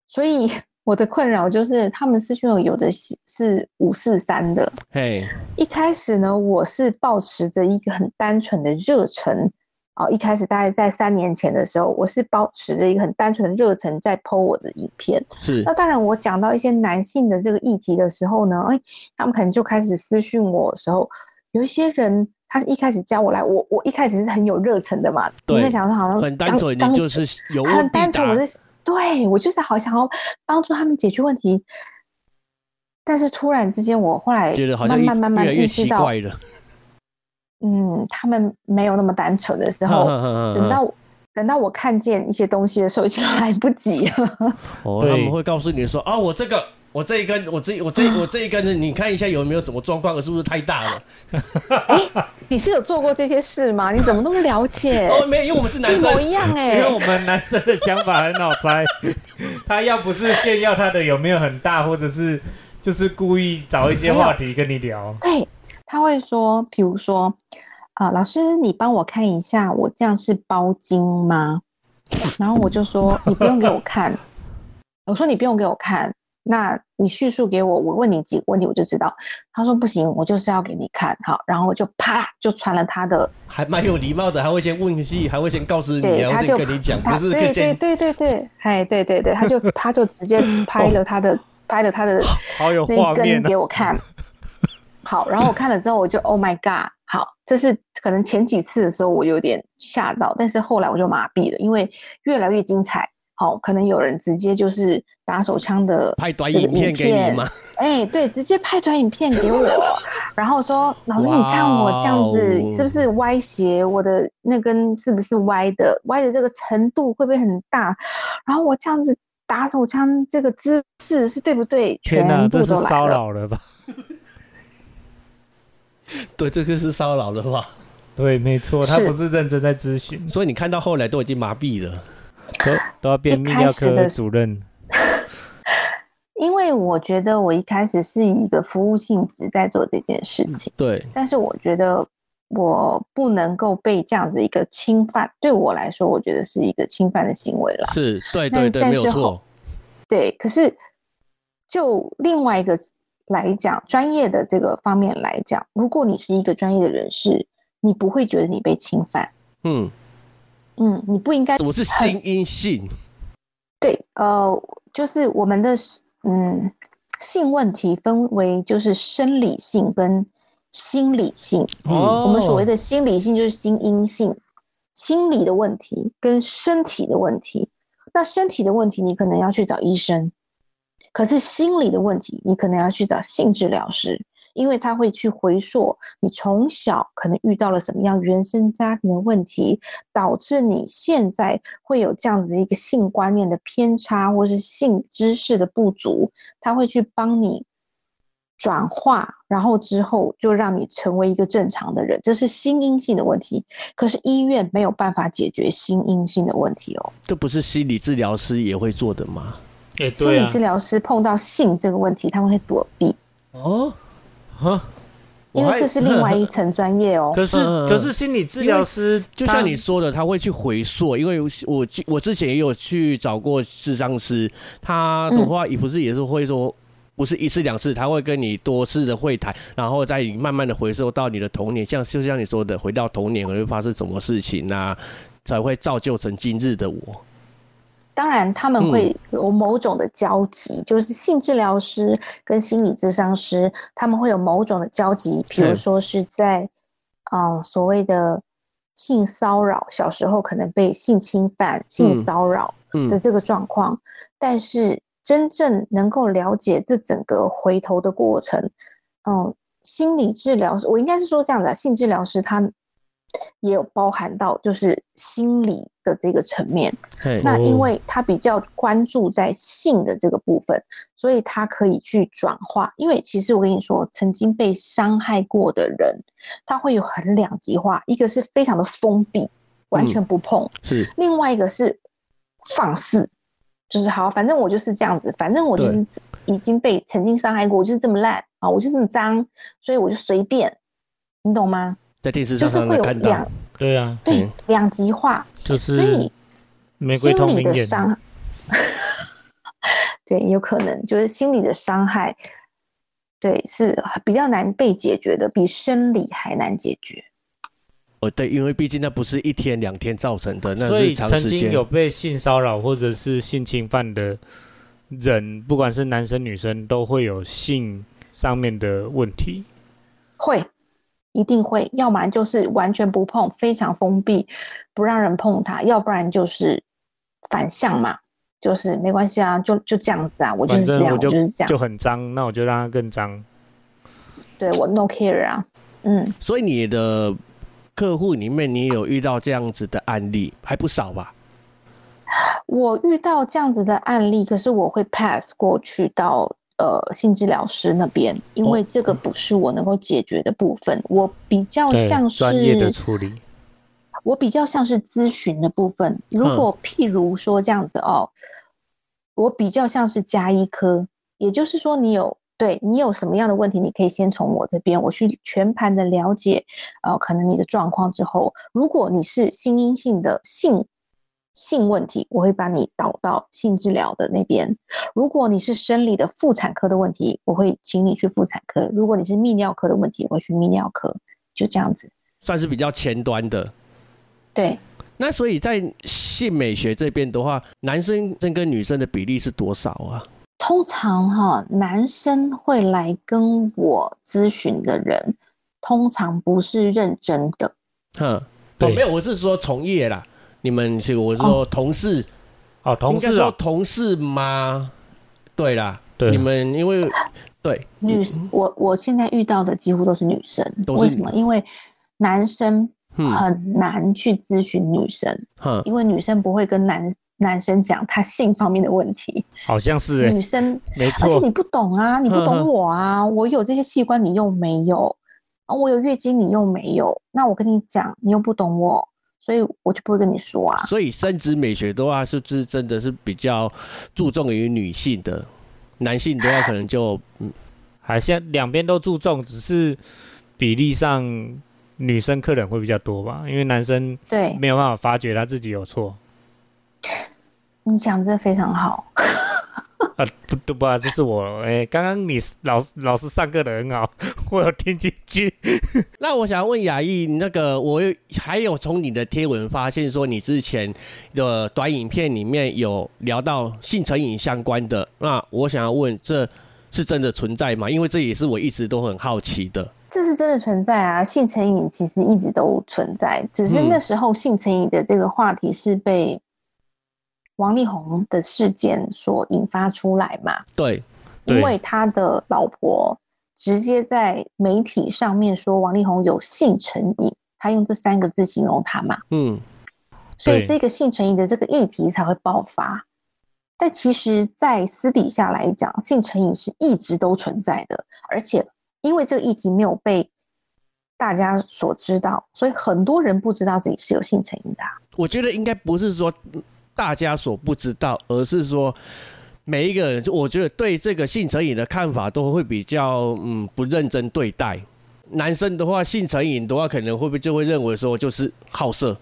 所以我的困扰就是他们私讯我有的是是五四三的，嘿，一开始呢，我是保持着一个很单纯的热忱哦，一开始大概在三年前的时候，我是保持着一个很单纯的热忱在剖我的影片。是那当然，我讲到一些男性的这个议题的时候呢，哎，他们可能就开始私讯我的时候，有一些人他是一开始加我来，我我一开始是很有热忱的嘛，对你会想说好像很单纯，你就是有很单纯，我。是对我就是好想要帮助他们解决问题，但是突然之间，我后来觉得好像慢慢慢慢意识到，奇怪了。嗯，他们没有那么单纯的时候，等等到等到我看见一些东西的时候，已经来不及了。哦，他们会告诉你说啊，我这个。我这一根，我这我这我这一根，你看一下有没有什么状况，是不是太大了？你是有做过这些事吗？你怎么那么了解？哦，没有，因为我们是男生一模，一样哎、因为我们男生的想法很好猜，他要不是炫耀他的有没有很大，或者是就是故意找一些话题跟你聊。对，他会说，比如说，啊、老师，你帮我看一下，我这样是包茎吗？然后我就说，你不用给我看。我说你不用给我看，那你叙述给我，我问你几个问题我就知道。他说不行，我就是要给你看，好，然后我就啪就传了他的，还蛮有礼貌的，还会先问戏，还会先告知你，对，然后再跟你讲，他不是对对对对对，哎，对对对，他就他就直接 拍了他的拍了他的好有画面哦给我看。好，然后我看了之后，我就 Oh my God！好，这是可能前几次的时候我有点吓到，但是后来我就麻痹了，因为越来越精彩。好，可能有人直接就是打手枪的拍短影片给你吗？哎，对，直接拍短影片给我，然后说老师，你看我这样子是不是歪斜？我的那根是不是歪的？歪的这个程度会不会很大？然后我这样子打手枪这个姿势是对不对？天哪，全这是骚部都来了。扰了吧？对，这个是骚扰的话，对，没错，他不是认真在咨询，所以你看到后来都已经麻痹了。都 都要变泌尿科的主任。因为我觉得我一开始是以一个服务性质在做这件事情，对，但是我觉得我不能够被这样子一个侵犯，对我来说，我觉得是一个侵犯的行为了。是，对但对对，没有错。对，可是就另外一个来讲，专业的这个方面来讲，如果你是一个专业的人士，你不会觉得你被侵犯，嗯，嗯，你不应该什么是心因性？对，呃，就是我们的嗯性问题分为就是生理性跟心理性。哦我们所谓的心理性就是心因性，心理的问题跟身体的问题。那身体的问题你可能要去找医生，可是心理的问题你可能要去找性治疗师，因为他会去回溯你从小可能遇到了什么样原生家庭的问题，导致你现在会有这样子的一个性观念的偏差，或是性知识的不足，他会去帮你转化，然后之后就让你成为一个正常的人，这是心因性的问题。可是医院没有办法解决心因性的问题哦。这不是心理治疗师也会做的吗？哎，心理治疗师碰到性这个问题，他们会躲避，哦，哈，因为这是另外一层专业哦。可是嗯可是心理治疗师就像你说的，他会去回溯，因为我我之前也有去找过智商师，他的话也不是也是会说。不是一次两次，他会跟你多次的会谈，然后再慢慢的回收到你的童年，像就像你说的，回到童年会发生什么事情啊，才会造就成今日的我。当然，他们会有某种的交集，就是性治疗师跟心理咨商师，他们会有某种的交集，比如说是在，嗯，所谓的性骚扰，小时候可能被性侵犯、性骚扰的嗯，这个状况，但是真正能够了解这整个回头的过程，嗯，心理治疗师，我应该是说这样的，性治疗师他也有包含到就是心理的这个层面。那因哦为他比较关注在性的这个部分，所以他可以去转化。因为其实我跟你说，曾经被伤害过的人，他会有很两极化，一个是非常的封闭，完全不碰；是另外一个是放肆，就是好，反正我就是这样子，反正我就是已经被曾经伤害过，我就是这么烂啊，我就这么脏，所以我就随便，你懂吗？在电视就是会有上常常看到两，对啊，对嗯两极化，就所以是玫瑰心理的伤，对，有可能就是心理的伤害，对，是比较难被解决的，比生理还难解决。哦，对，因为毕竟那不是一天两天造成的，那所是以曾经长时间。有被性骚扰或者是性侵犯的人，不管是男生女生，都会有性上面的问题。会，一定会，要不然就是完全不碰，非常封闭，不让人碰它；要不然就是反向嘛，就是没关系啊，就就这样子啊，我就是这样，就是这样，就很脏，那我就让它更脏。对我 no care 啊，嗯，所以你的客户里面，你有遇到这样子的案例，还不少吧？我遇到这样子的案例，可是我会 pass 过去到呃性治疗师那边，因为这个不是我能够解决的部分，我比较像是专业的处理。我比较像是咨询的部分。如果譬如说这样子哦，我比较像是加医科，也就是说你有对你有什么样的问题，你可以先从我这边，我去全盘的了解，呃，可能你的状况之后，如果你是心因性的性性问题，我会把你导到性治疗的那边；如果你是生理的妇产科的问题，我会请你去妇产科；如果你是泌尿科的问题，我会去泌尿科，就这样子。算是比较前端的。对，那所以在性美学这边的话，男生跟女生的比例是多少啊？通常哈，男生会来跟我咨询的人，通常不是认真的。哼，哦，对没有，我是说从业啦。你们是我是说同事，哦，同事啊，同事吗？对啦，对。你们因为对。女，我我现在遇到的几乎都是女生，都是为什么？因为男生嗯。很难去咨询女生，哼，因为女生不会跟男男生讲他性方面的问题，好像是哎、女生没错。而且你，不懂啊，你不懂我啊，我有这些器官你又没有，啊，我有月经你又没有，那我跟你讲你又不懂我，所以我就不会跟你说啊。所以生殖美学的话，是不是真的是比较注重于女性的，男性的话可能就嗯还像两边都注重，只是比例上女生客人会比较多吧，因为男生对没有办法发觉他自己有错。你讲这非常好，啊，不不不，这是我哎，刚刚你老师老师上课的很好，我有听进去。那我想问雅艺，那个我有还有从你的贴文发现说，你之前的短影片里面有聊到性成瘾相关的，那我想要问，这是真的存在吗？因为这也是我一直都很好奇的。这是真的存在啊，性成瘾其实一直都存在，只是嗯那时候性成瘾的这个话题是被王力宏的事件所引发出来嘛，对，对。因为他的老婆直接在媒体上面说王力宏有性成瘾，他用这三个字形容他嘛，嗯，所以这个性成瘾的这个议题才会爆发。但其实，在私底下来讲，性成瘾是一直都存在的，而且因为这个议题没有被大家所知道，所以很多人不知道自己是有性成瘾的啊、我觉得应该不是说大家所不知道，而是说每一个人，我觉得对这个性成瘾的看法都会比较嗯不认真对待。男生的话，性成瘾的话，可能会不会就会认为说就是好色。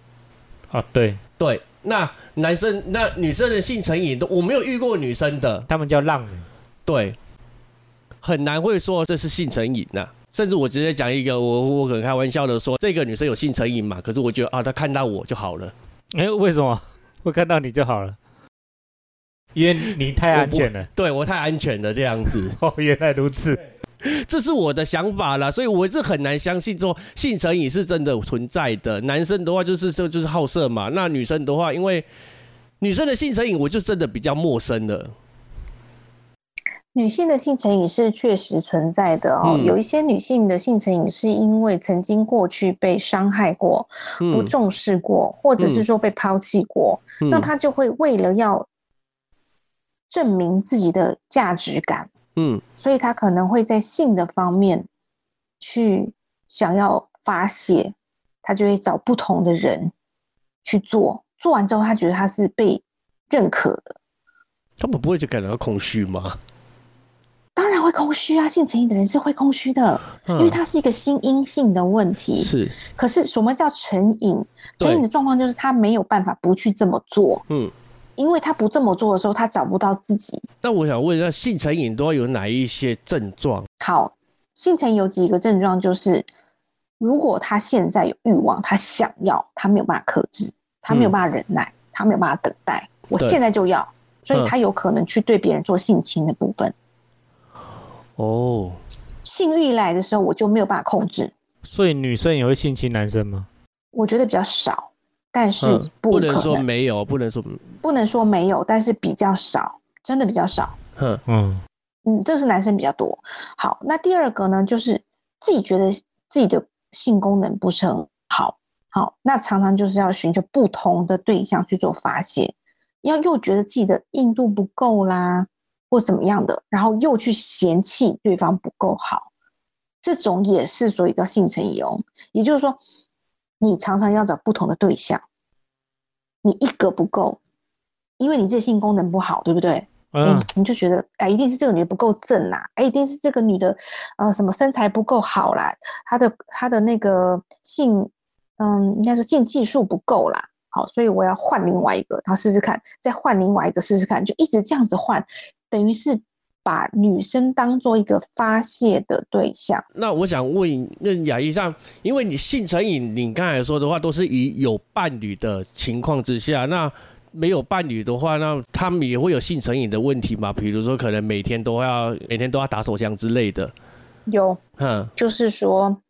啊，对对，那男生那女生的性成瘾都我没有遇过女生的，他们叫浪女，对，很难会说这是性成瘾呐、甚至我直接讲一个，我我可能开玩笑的说，这个女生有性成瘾嘛？可是我觉得啊，她看到我就好了。哎、为什么 会看到你就好了？因为你太安全了。对我太安全了，这样子，哦，原来如此。这是我的想法啦，所以我是很难相信说性成瘾是真的存在的。男生的话就是就就是好色嘛，那女生的话，因为女生的性成瘾，我就真的比较陌生了。女性的性成瘾是确实存在的哦，嗯。有一些女性的性成瘾是因为曾经过去被伤害过、不嗯重视过，或者是说被抛弃过，那嗯。她就会为了要证明自己的价值感，嗯。所以她可能会在性的方面去想要发泄，她就会找不同的人去做，做完之后她觉得她是被认可的。他们不会就感到空虚吗？当然会空虚啊，性成瘾的人是会空虚的，因为嗯它是一个心因性的问题。是可是什么叫成瘾？成瘾的状况就是他没有办法不去这么做，嗯。因为他不这么做的时候，他找不到自己。那我想问一下，性成瘾都有哪一些症状？好，性成瘾有几个症状，就是如果他现在有欲望，他想要，他没有办法克制，他没有办法忍耐，他没有办法等待，我对现在就要，所以嗯他有可能去对别人做性侵的部分。哦，性欲来的时候，我就没有办法控制。所以女生也会性侵男生吗？我觉得比较少，但是不能说没有，不能说，不能说没有，但是比较少，真的比较少。哼，嗯，嗯，这是男生比较多。好，那第二个呢，就是自己觉得自己的性功能不是很好，好，那常常就是要寻求不同的对象去做发泄，要又觉得自己的硬度不够啦，或怎么样的，然后又去嫌弃对方不够好，这种也是所以叫性成瘾哦。也就是说，你常常要找不同的对象，你一个不够，因为你这性功能不好，对不对？嗯嗯，你就觉得哎，一定是这个女的不够正啦，哎，一定是这个女的，呃，什么身材不够好啦，她的她的那个性，嗯，应该说性技术不够啦，好，所以我要换另外一个，然后试试看，再换另外一个试试看，就一直这样子换，等于是把女生当做一个发泄的对象。那我想问，那雅医上，因为你性成瘾，你刚才说的话都是以有伴侣的情况之下，那没有伴侣的话，那他们也会有性成瘾的问题嘛？比如说，可能每天都要每天都要打手枪之类的，有，嗯，就是说，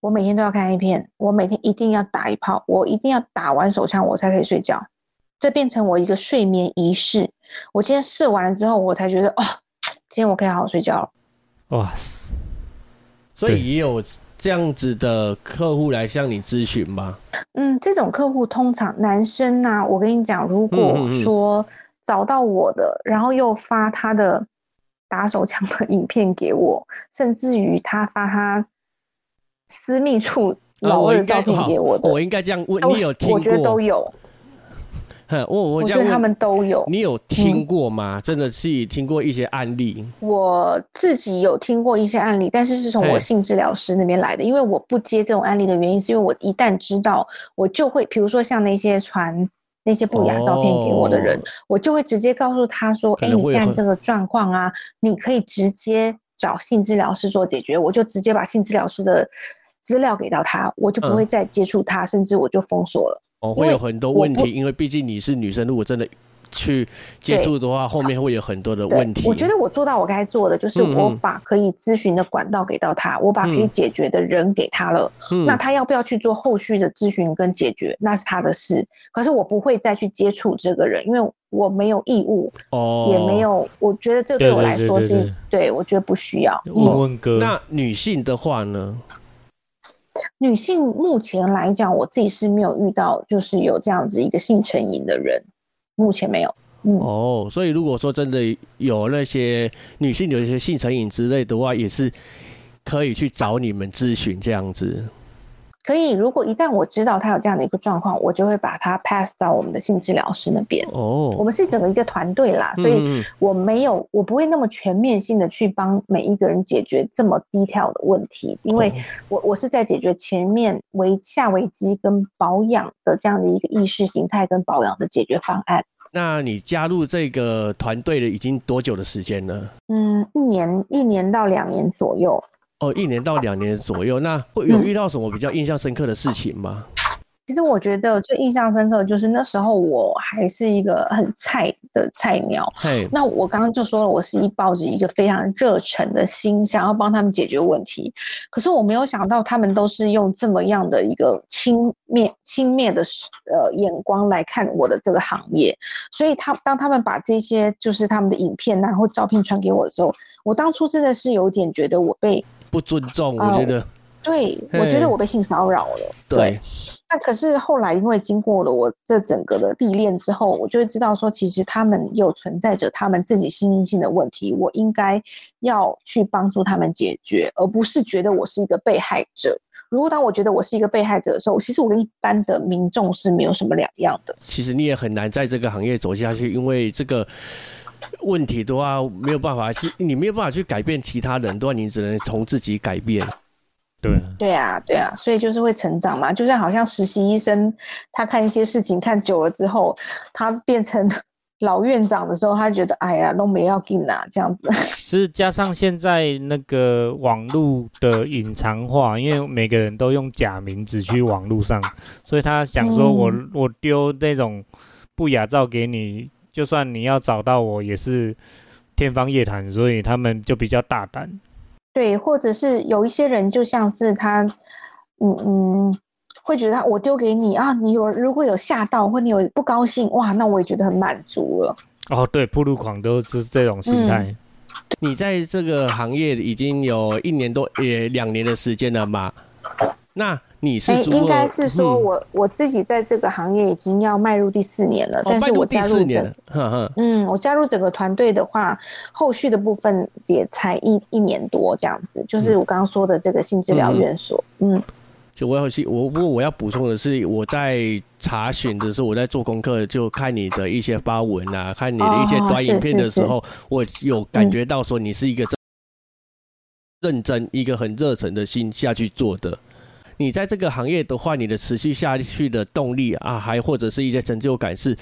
我每天都要看 A 片，我每天一定要打一炮，我一定要打完手枪我才可以睡觉，这变成我一个睡眠仪式。我今天试完了之后，我才觉得哦，今天我可以好好睡觉了。哇塞，所以也有这样子的客户来向你咨询吗？嗯，这种客户通常男生呐、我跟你讲，如果说找到我的，然后又发他的打手枪的影片给我，甚至于他发他私密处呃老二的照片好给我的，我应该这样问，你有听我觉得都？有，哼，我我觉得他们都有。你有听过吗？真的是听过一些案例？我自己有听过一些案例，但是是从我性治疗师那边来的。因为我不接这种案例的原因，是因为我一旦知道，我就会，比如说像那些传那些不雅照片给我的人，哦我就会直接告诉他说：“哎、你现在这个状况啊，你可以直接找性治疗师做解决。”我就直接把性治疗师的资料给到他，我就不会嗯再接触他，甚至我就封锁了。哦，会有很多问题，因为毕竟你是女生，如果真的去接触的话，后面会有很多的问题。我觉得我做到我该做的，就是我把可以咨询的管道给到他，我把可以嗯解决的人给他了。嗯那他要不要去做后续的咨询跟解决，那是他的事。可是我不会再去接触这个人，因为我没有义务，哦，也没。有，我觉得这对我来说是对我觉得不需要。问问哥，那女性的话呢？女性目前来讲，我自己是没有遇到就是有这样子一个性成瘾的人，目前没有。哦，所以如果说真的有那些女性有一些性成瘾之类的话，也是可以去找你们咨询这样子。可以。如果一旦我知道他有这样的一个状况，我就会把他 pass 到我们的性治疗师那边。哦我哦，们是整个一个团队啦，所以我没有，我不会那么全面性的去帮每一个人解决这么低调的问题，因为哦我我是在解决前面危下危机跟保养的这样的一个意识形态跟保养的解决方案。那你加入这个团队的已经多久的时间呢？嗯，一年一年到两年左右。哦，一年到两年左右。那会有嗯遇到什么比较印象深刻的事情吗？其实我觉得最印象深刻的就是那时候我还是一个很菜的菜鸟，嘿，那我刚刚就说了，我是一抱着一个非常热忱的心，想要帮他们解决问题。可是我没有想到，他们都是用这么样的一个轻蔑、轻蔑的呃眼光来看我的这个行业。所以他当他们把这些就是他们的影片然后照片传给我的时候，我当初真的是有点觉得我被不尊重，我哦觉得对我觉得我被性骚扰了。对，那可是后来，因为经过了我这整个的历练之后，我就会知道说，其实他们有存在着他们自己心因性的问题，我应该要去帮助他们解决，而不是觉得我是一个被害者。如果当我觉得我是一个被害者的时候，其实我跟一般的民众是没有什么两样的。其实你也很难在这个行业走下去，因为这个问题的话没有办法，是你没有办法去改变其他人的话，你只能从自己改变。对啊，对啊，对啊，所以就是会成长嘛，就像好像实习医生，他看一些事情看久了之后，他变成老院长的时候，他觉得哎呀，都没要进啊，这样子。就 是加上现在那个网络的隐藏化，因为每个人都用假名字去网络上，所以他想说我我丢那种不雅照给你，就算你要找到我也是天方夜谭，所以他们就比较大胆。对，或者是有一些人，就像是他，嗯嗯，会觉得他我丢给你啊，你有如果有吓到或你有不高兴，哇，那我也觉得很满足了。哦，对，铺路狂都是这种心态。你在这个行业已经有一年多，也两年的时间了嘛？那你是应该是说我我自己在这个行业已经要迈入第四年了，但是我加入整，嗯，我加入整个团队的话，后续的部分也才一一年多这样子，就是我刚刚说的这个性治疗院所，嗯。就我要去，我不过我要补充的是，我在查询的时候，我在做功课，就看你的一些发文啊，看你的一些短影片的时候，我有感觉到说你是一个认真、一个很热忱的心下去做的。你在这个行业的话，你的持续下去的动力啊，还或者是一些成就感是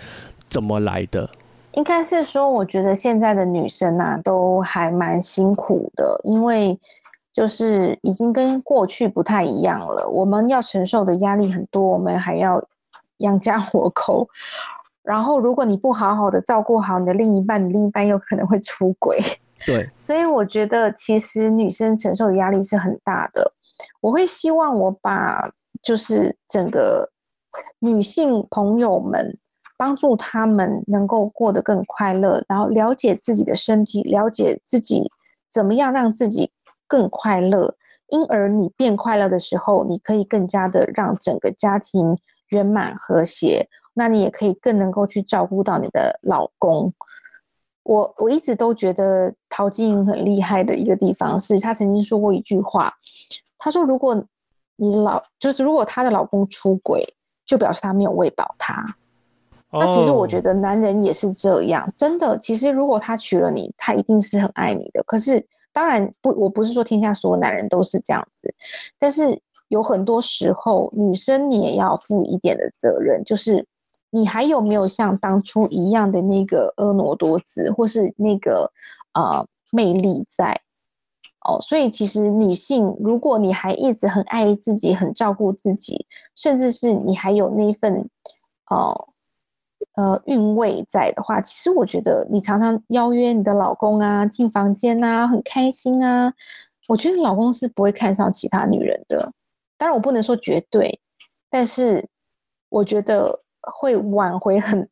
怎么来的？应该是说，我觉得现在的女生啊，都还蛮辛苦的，因为。就是已经跟过去不太一样了，我们要承受的压力很多，我们还要养家活口。然后，如果你不好好的照顾好你的另一半，你另一半有可能会出轨。对，所以我觉得其实女生承受的压力是很大的。我会希望我把就是整个女性朋友们帮助他们能够过得更快乐，然后了解自己的身体，了解自己怎么样让自己。更快乐，因而你变快乐的时候，你可以更加的让整个家庭圆满和谐。那你也可以更能够去照顾到你的老公。我我一直都觉得陶晶莹很厉害的一个地方是，她曾经说过一句话，她说：“如果你老就是如果她的老公出轨，就表示他没有喂饱她。”那其实我觉得男人也是这样，真的。其实如果他娶了你，他一定是很爱你的。可是。当然不，我不是说天下所有男人都是这样子，但是有很多时候，女生你也要负一点的责任，就是你还有没有像当初一样的那个婀娜多姿，或是那个呃魅力在哦。所以其实女性，如果你还一直很爱自己，很照顾自己，甚至是你还有那份哦。呃，韵味在的话，其实我觉得你常常邀约你的老公啊进房间啊，很开心啊。我觉得老公是不会看上其他女人的。当然，我不能说绝对，但是我觉得会挽回很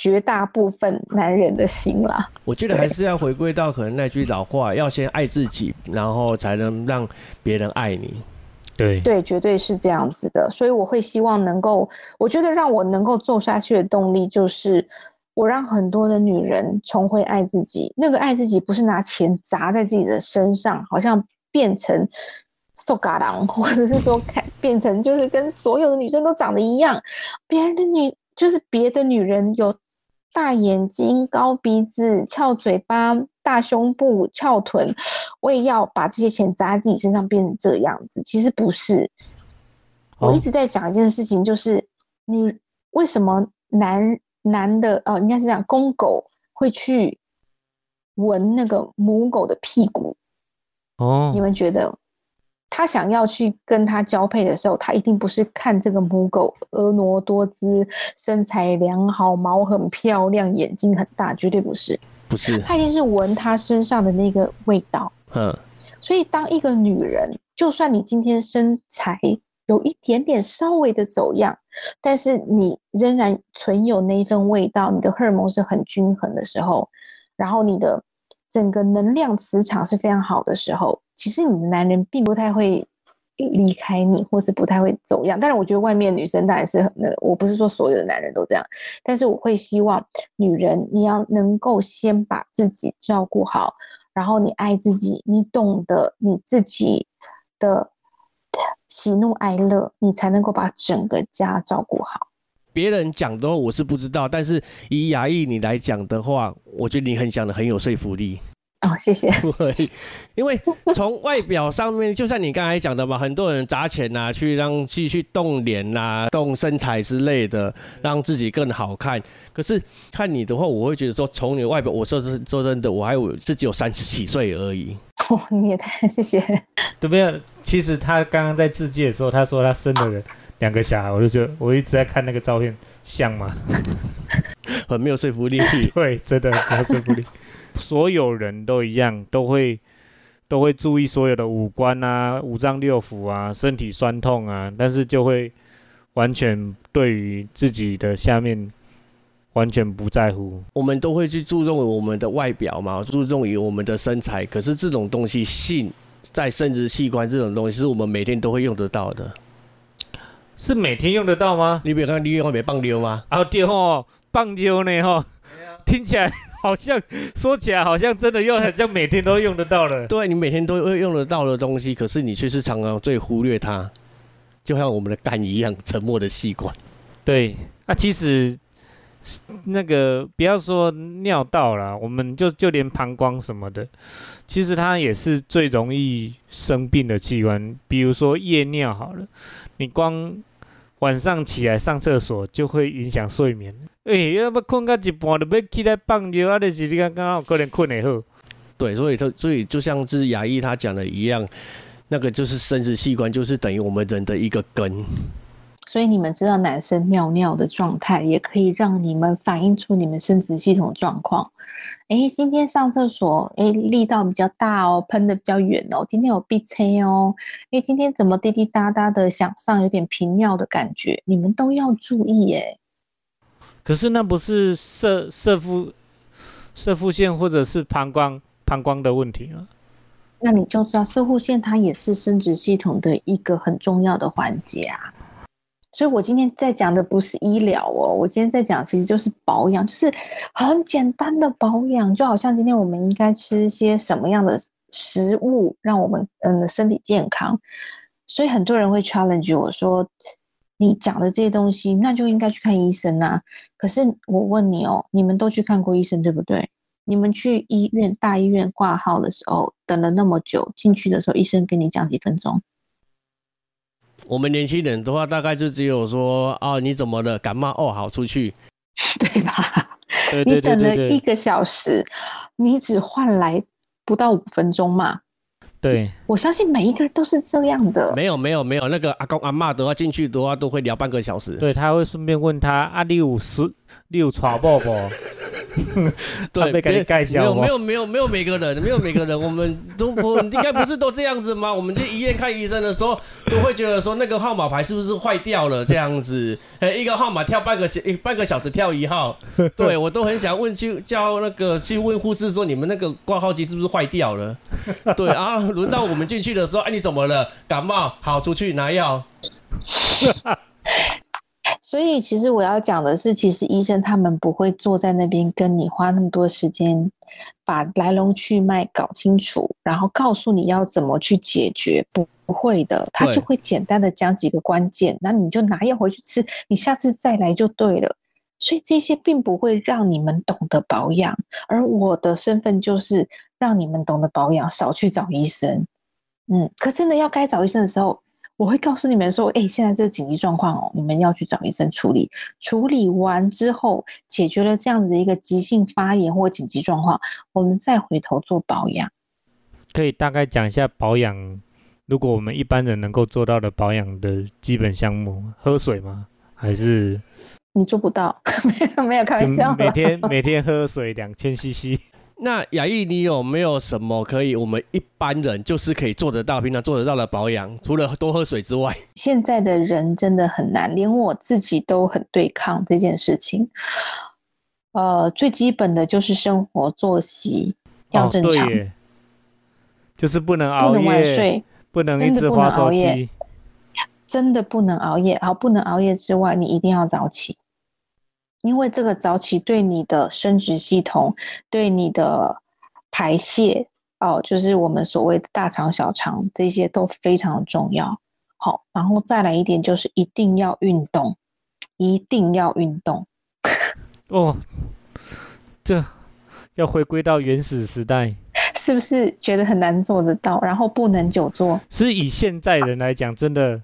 绝大部分男人的心啦。我觉得还是要回归到可能那句老话，要先爱自己，然后才能让别人爱你。对对，绝对是这样子的，所以我会希望能够，我觉得让我能够做下去的动力就是，我让很多的女人重回爱自己。那个爱自己不是拿钱砸在自己的身上，好像变成瘦嘎郎，或者是说看变成就是跟所有的女生都长得一样，别人的女就是别的女人有大眼睛、高鼻子、翘嘴巴。大胸部、翘臀，我也要把这些钱砸在自己身上，变成这样子。其实不是，我一直在讲一件事情，就是你为什么男男的哦，应该是讲公狗会去闻那个母狗的屁股哦？你们觉得他想要去跟他交配的时候，他一定不是看这个母狗婀娜多姿、身材良好、毛很漂亮、眼睛很大，绝对不是。不是，他一定是闻他身上的那个味道。嗯，所以当一个女人，就算你今天身材有一点点稍微的走样，但是你仍然存有那一份味道，你的荷尔蒙是很均衡的时候，然后你的整个能量磁场是非常好的时候，其实你的男人并不太会。离开你，或是不太会走样。但是我觉得外面女生当然是很那个，我不是说所有的男人都这样，但是我会希望女人你要能够先把自己照顾好，然后你爱自己，你懂得你自己的喜怒哀乐，你才能够把整个家照顾好。别人讲的话我是不知道，但是以雅意你来讲的话，我觉得你很讲的很有说服力。哦，谢谢。不会，因为从外表上面，就像你刚才讲的嘛，很多人砸钱呐，去让去去动脸呐、动身材之类的，让自己更好看。可是看你的话，我会觉得说，从你的外表，我说是说真的，我还有自己有三十几岁而已。哦，你也太谢谢。对不对？其实他刚刚在自介的时候，他说他生了两个小孩，我就觉得我一直在看那个照片，像吗？很没有说服力。对，真的没有说服力。所有人都一样，都会都会注意所有的五官啊、五脏六腑啊、身体酸痛啊，但是就会完全对于自己的下面完全不在乎。我们都会去注重我们的外表嘛，注重于我们的身材。可是这种东西，性在生殖器官这种东西，是我们每天都会用得到的。是每天用得到吗？你别看你用没棒溜吗？啊对吼，棒丢呢吼，听起来好像说起来好像真的又好像每天都用得到了。对你每天都会用得到的东西，可是你却是常常最忽略它，就像我们的肝一样沉默的器官。对，那其实那个不要说尿道啦，我们就就连膀胱什么的，其实它也是最容易生病的器官。比如说夜尿好了，你光晚上起来上厕所就会影响睡眠。诶、要不困到一半就要起来放尿，啊，就是你刚刚好可能困得好。对，所以他所以就像是牙医他讲的一样，那个就是生殖器官，就是等于我们人的一个根。所以你们知道，男生尿尿的状态也可以让你们反映出你们生殖系统状况。诶，今天上厕所，诶，力道比较大哦，喷的比较远哦。今天有闭车哦，诶，今天怎么滴滴答答的想上，有点频尿的感觉，你们都要注意耶。可是那不是射射腹射腹线或者是膀胱膀胱的问题吗？那你就知道，射护腺它也是生殖系统的一个很重要的环节啊。所以我今天在讲的不是医疗哦，我今天在讲其实就是保养，就是很简单的保养，就好像今天我们应该吃些什么样的食物，让我们嗯的身体健康。所以很多人会 challenge 我说，你讲的这些东西，那就应该去看医生啊。可是我问你哦，你们都去看过医生对不对？你们去医院大医院挂号的时候，等了那么久，进去的时候医生跟你讲几分钟？我们年轻人的话，大概就只有说啊，你怎么了？感冒哦，好出去。对吧？对你对对对等了一对个小时，你只换来不到五分钟嘛？对，我相信每一个人都是这样的。没有没有没有，那个阿公阿嬷的话进去的话，都会聊半个小时。对，他会顺便问他啊，你有十你有传播不？对，被给你介没有没有没有没有每个人，没有每个人，我们都不应该不是都这样子吗？我们去医院看医生的时候，都会觉得说那个号码牌是不是坏掉了这样子？呃，一个号码跳半个小半个小时跳一号，对我都很想问去叫那个去问护士说你们那个挂号机是不是坏掉了？对啊，轮到我们进去的时候，哎，你怎么了？感冒？好，出去拿药。所以其实我要讲的是，其实医生他们不会坐在那边跟你花那么多时间，把来龙去脉搞清楚，然后告诉你要怎么去解决，不不会的，他就会简单的讲几个关键，那你就拿药回去吃，你下次再来就对了。所以这些并不会让你们懂得保养，而我的身份就是让你们懂得保养，少去找医生。嗯，可真的要该找医生的时候，我会告诉你们说，哎、现在这紧急状况哦，你们要去找医生处理。处理完之后，解决了这样子的一个急性发炎或紧急状况，我们再回头做保养。可以大概讲一下保养，如果我们一般人能够做到的保养的基本项目，喝水吗？还是你做不到，没有没有开玩笑每天每天喝水两千 CC？那雅艺，你有没有什么可以我们一般人就是可以做得到、平常做得到的保养？除了多喝水之外，现在的人真的很难，连我自己都很对抗这件事情。呃，最基本的就是生活作息要哦，正常，就是不能熬不能晚夜，睡，不能一直划手熬夜机。真的不能熬夜。好，不能熬夜之外，你一定要早起，因为这个早起对你的生殖系统、对你的排泄哦，就是我们所谓的大肠、小肠这些都非常重要。好，然后再来一点就是一定要运动，一定要运动。哦，这要回归到原始时代。是不是觉得很难做得到？然后不能久坐，是以现在人来讲，真的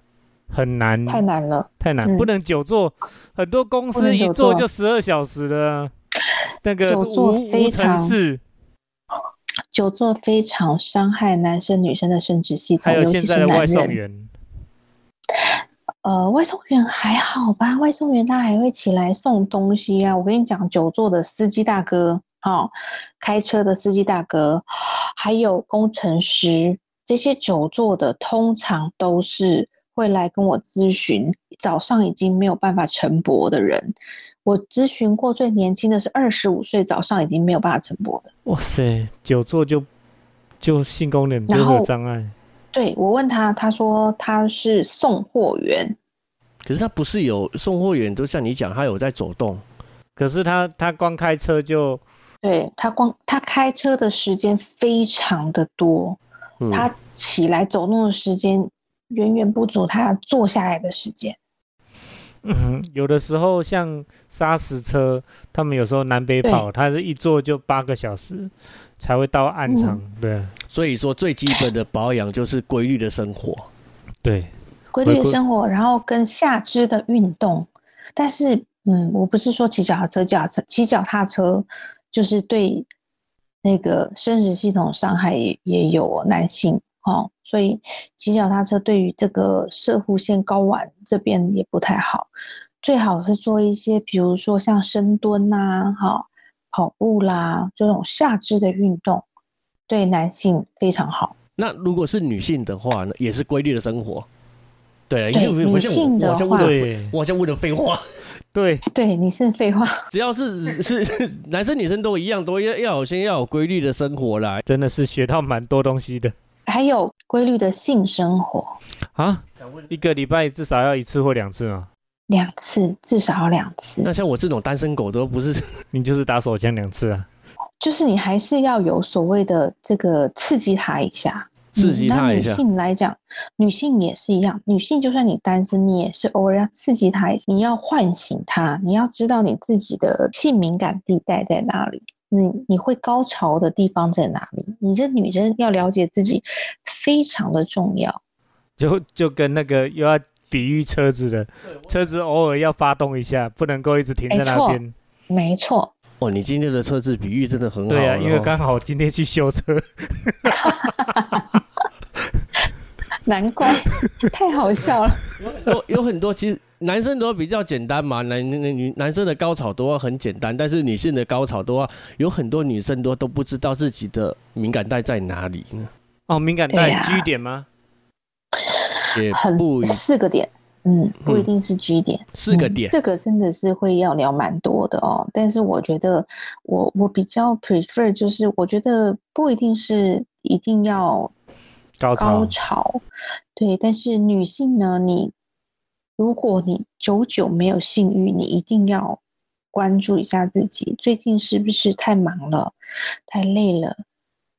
很难，太难了。太难，嗯不能久坐。很多公司一坐坐就十二小时了，那个久坐无无非常久坐非常伤害男生女生的生殖系统，还有尤其是现在的外。送员，呃，外送员还好吧？外送员他还会起来送东西啊。我跟你讲，久坐的司机大哥，哦，开车的司机大哥，还有工程师，这些久坐的通常都是会来跟我咨询，早上已经没有办法晨勃的人。我咨询过最年轻的是二十五岁，早上已经没有办法晨勃的。哇塞，久坐就就性功能就有障碍。对我问他，他说他是送货员，可是他不是有送货员，都像你讲，他有在走动。可是他他光开车就对他光他开车的时间非常的多，嗯，他起来走动的时间远远不足他坐下来的时间。嗯，有的时候像砂石车，他们有时候南北跑，他是一坐就八个小时才会到暗场。嗯对所以说最基本的保养就是规律的生活。对，规律的生活，然后跟下肢的运动。但是，嗯，我不是说骑脚踏车，脚踏车骑脚踏车就是对那个生殖系统伤害也也有哦男性哦，所以骑脚踏车对于这个射护线睾丸这边也不太好，最好是做一些，比如说像深蹲呐、哈、跑步啦这种下肢的运动，对男性非常好。那如果是女性的话呢，也是规律的生活。对啊，因为我像我女性的话我好像问的对我好像问的废话，对，对，你是废话。只要是是是 男生女生都一样，都要要有先要有规律的生活啦。真的是学到蛮多东西的还有规律的性生活，啊！一个礼拜至少要一次或两次嘛，两次至少要两次，那像我这种单身狗都不是，你就是打手枪两次啊。就是你还是要有所谓的这个刺激他一下，刺激嗯那女他一下。女性来讲，女性也是一样，女性就算你单身，你也是偶尔要刺激她一下，你要唤醒她，你要知道你自己的性敏感地带在哪里，你你会高潮的地方在哪里，你这女生要了解自己非常的重要。就就跟那个又要比喻车子的，车子偶尔要发动一下，不能够一直停在那边。没错，哦，你今天的车子比喻真的很好。对啊，因为哦刚好今天去修车，难怪太好笑了。有有很多其实男生都比较简单嘛，男男女男生的高潮都要很简单，但是女性的高潮都要有很多女生都都不知道自己的敏感带在哪里呢，哦，敏感带 G 点吗？也很不一四个点，嗯，不一嗯定是 G 点，嗯四个点。这个真的是会要聊蛮多的哦。但是我觉得我我比较 prefer 就是我觉得不一定是一定要高潮高潮，对，但是女性呢，你如果你久久没有性欲，你一定要关注一下自己，最近是不是太忙了，太累了？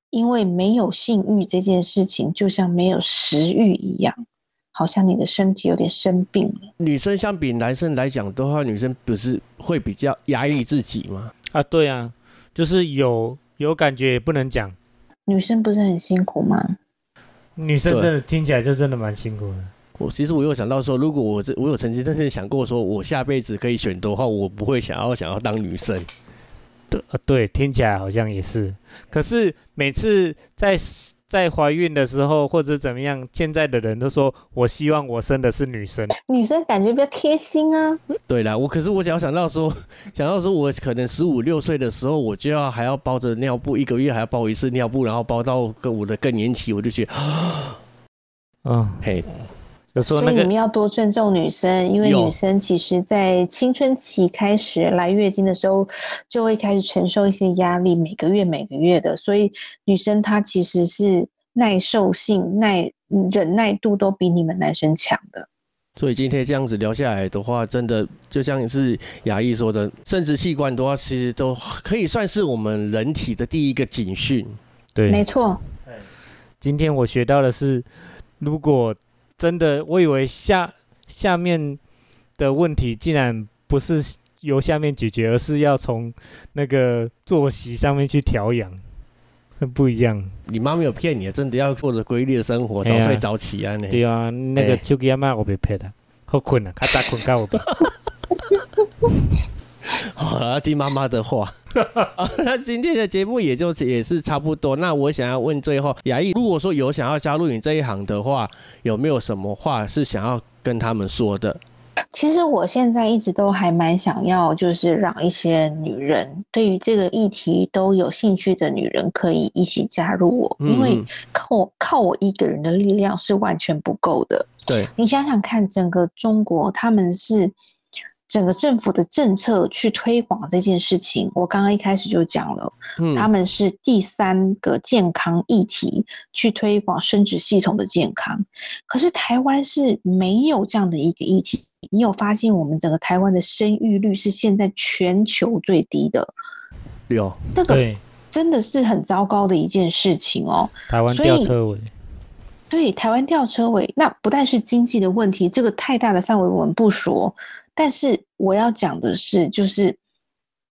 因为没有性欲这件事情，就像没有食欲一样，好像你的身体有点生病了。女生相比男生来讲的话，女生不是会比较压抑自己吗？啊，对啊，就是有有感觉也不能讲，女生不是很辛苦吗？女生真的听起来就真的蛮辛苦的。我其实我有想到说，如果我这我有曾经真正想过说，我下辈子可以选的话，我不会想要想要当女生。对啊，对，听起来好像也是。可是每次在在怀孕的时候或者怎么样，现在的人都说我希望我生的是女生。女生感觉比较贴心啊。对啦，我可是我只要想到说，想到说我可能十五六岁的时候，我就要还要包着尿布，一个月还要包一次尿布，然后包到跟我的更年期，我就觉得，啊 嗯，嘿，有时候那个所以你们要多尊重女生，因为女生其实在青春期开始来月经的时候，就会开始承受一些压力，每个月每个月的，所以女生她其实是耐受性、耐嗯忍耐度都比你们男生强的。所以今天这样子聊下来的话，真的就像是雅艺说的，生殖器官的话，其实都可以算是我们人体的第一个警讯。对，没错，今天我学到的是，如果真的，我以为下下面的问题竟然不是由下面解决，而是要从那个作息上面去调养。不一样。你妈没有骗你，真的要过着规律的生活，早睡早起啊！你对啊，那个哎手机阿妈我被骗了，好困啊，较早困觉我被。好，要听妈妈的话。好 那今天的节目也就也是差不多。那我想要问最后，雅艺，如果说有想要加入你这一行的话，有没有什么话是想要跟他们说的？其实我现在一直都还蛮想要，就是让一些女人对于这个议题都有兴趣的女人可以一起加入我，因为嗯靠我靠我一个人的力量是完全不够的。对，你想想看，整个中国他们是整个政府的政策去推广这件事情，我刚刚一开始就讲了，嗯他们是第三个健康议题去推广生殖系统的健康，可是台湾是没有这样的一个议题。你有发现我们整个台湾的生育率是现在全球最低的，有，那个对，真的是很糟糕的一件事情哦。台湾所以吊车尾，对，台湾吊车尾，那不但是经济的问题，这个太大的范围我们不说，但是我要讲的是，就是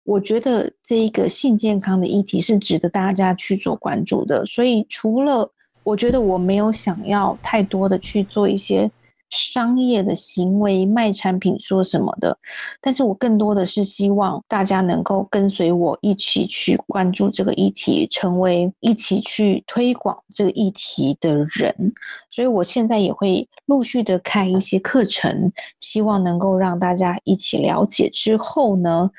我觉得这一个性健康的议题是值得大家去做关注的。所以除了我觉得我没有想要太多的去做一些商业的行为、卖产品说什么的，但是我更多的是希望大家能够跟随我一起去关注这个议题，成为一起去推广这个议题的人。所以我现在也会陆续的开一些课程，希望能够让大家一起了解之后呢。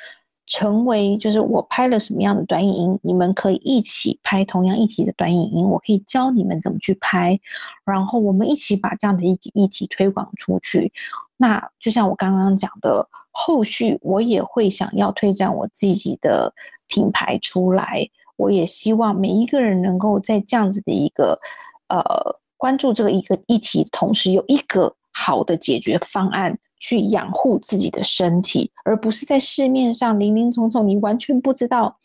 成为就是我拍了什么样的短影音，你们可以一起拍同样议题的短影音，我可以教你们怎么去拍，然后我们一起把这样的一议题推广出去。那就像我刚刚讲的，后续我也会想要推展我自己的品牌出来，我也希望每一个人能够在这样子的一个呃关注这个一个议题，同时有一个好的解决方案。去养护自己的身体，而不是在市面上林林总总，你完全不知道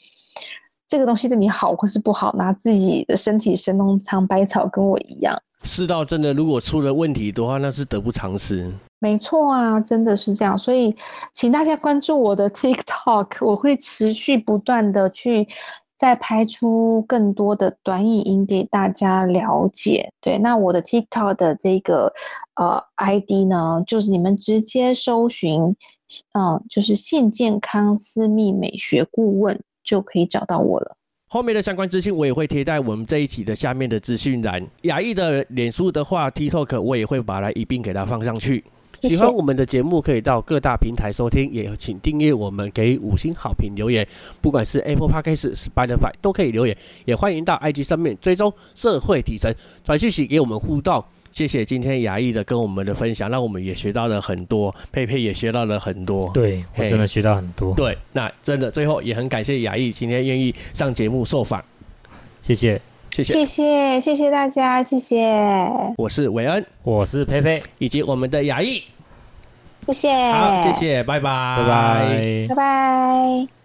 这个东西对你好或是不好，拿自己的身体神农尝百草，跟我一样。世道真的如果出了问题的话，那是得不偿失。没错啊，真的是这样，所以请大家关注我的 TikTok，我会持续不断的去再拍出更多的短影音给大家了解。对，那我的 TikTok 的这个呃 ID 呢，就是你们直接搜寻，嗯、就是性健康私密美学顾问就可以找到我了。后面的相关资讯我也会贴在我们这一期的下面的资讯栏。雅艺的脸书的话，TikTok 我也会把它一并给它放上去。谢谢喜欢我们的节目，可以到各大平台收听，也请订阅我们，给五星好评留言。不管是 Apple Podcast、Spotify 都可以留言，也欢迎到 IG 上面追踪社会底层，传讯息给我们互动。谢谢今天雅艺的跟我们的分享，让我们也学到了很多，佩佩也学到了很多。对我真的学到很多，对，那真的最后也很感谢雅艺今天愿意上节目受访，谢谢。谢谢。谢谢，谢谢大家，谢谢，我是韦恩，我是佩佩，以及我们的雅艺。谢谢，好，谢，谢，拜拜，拜拜拜拜。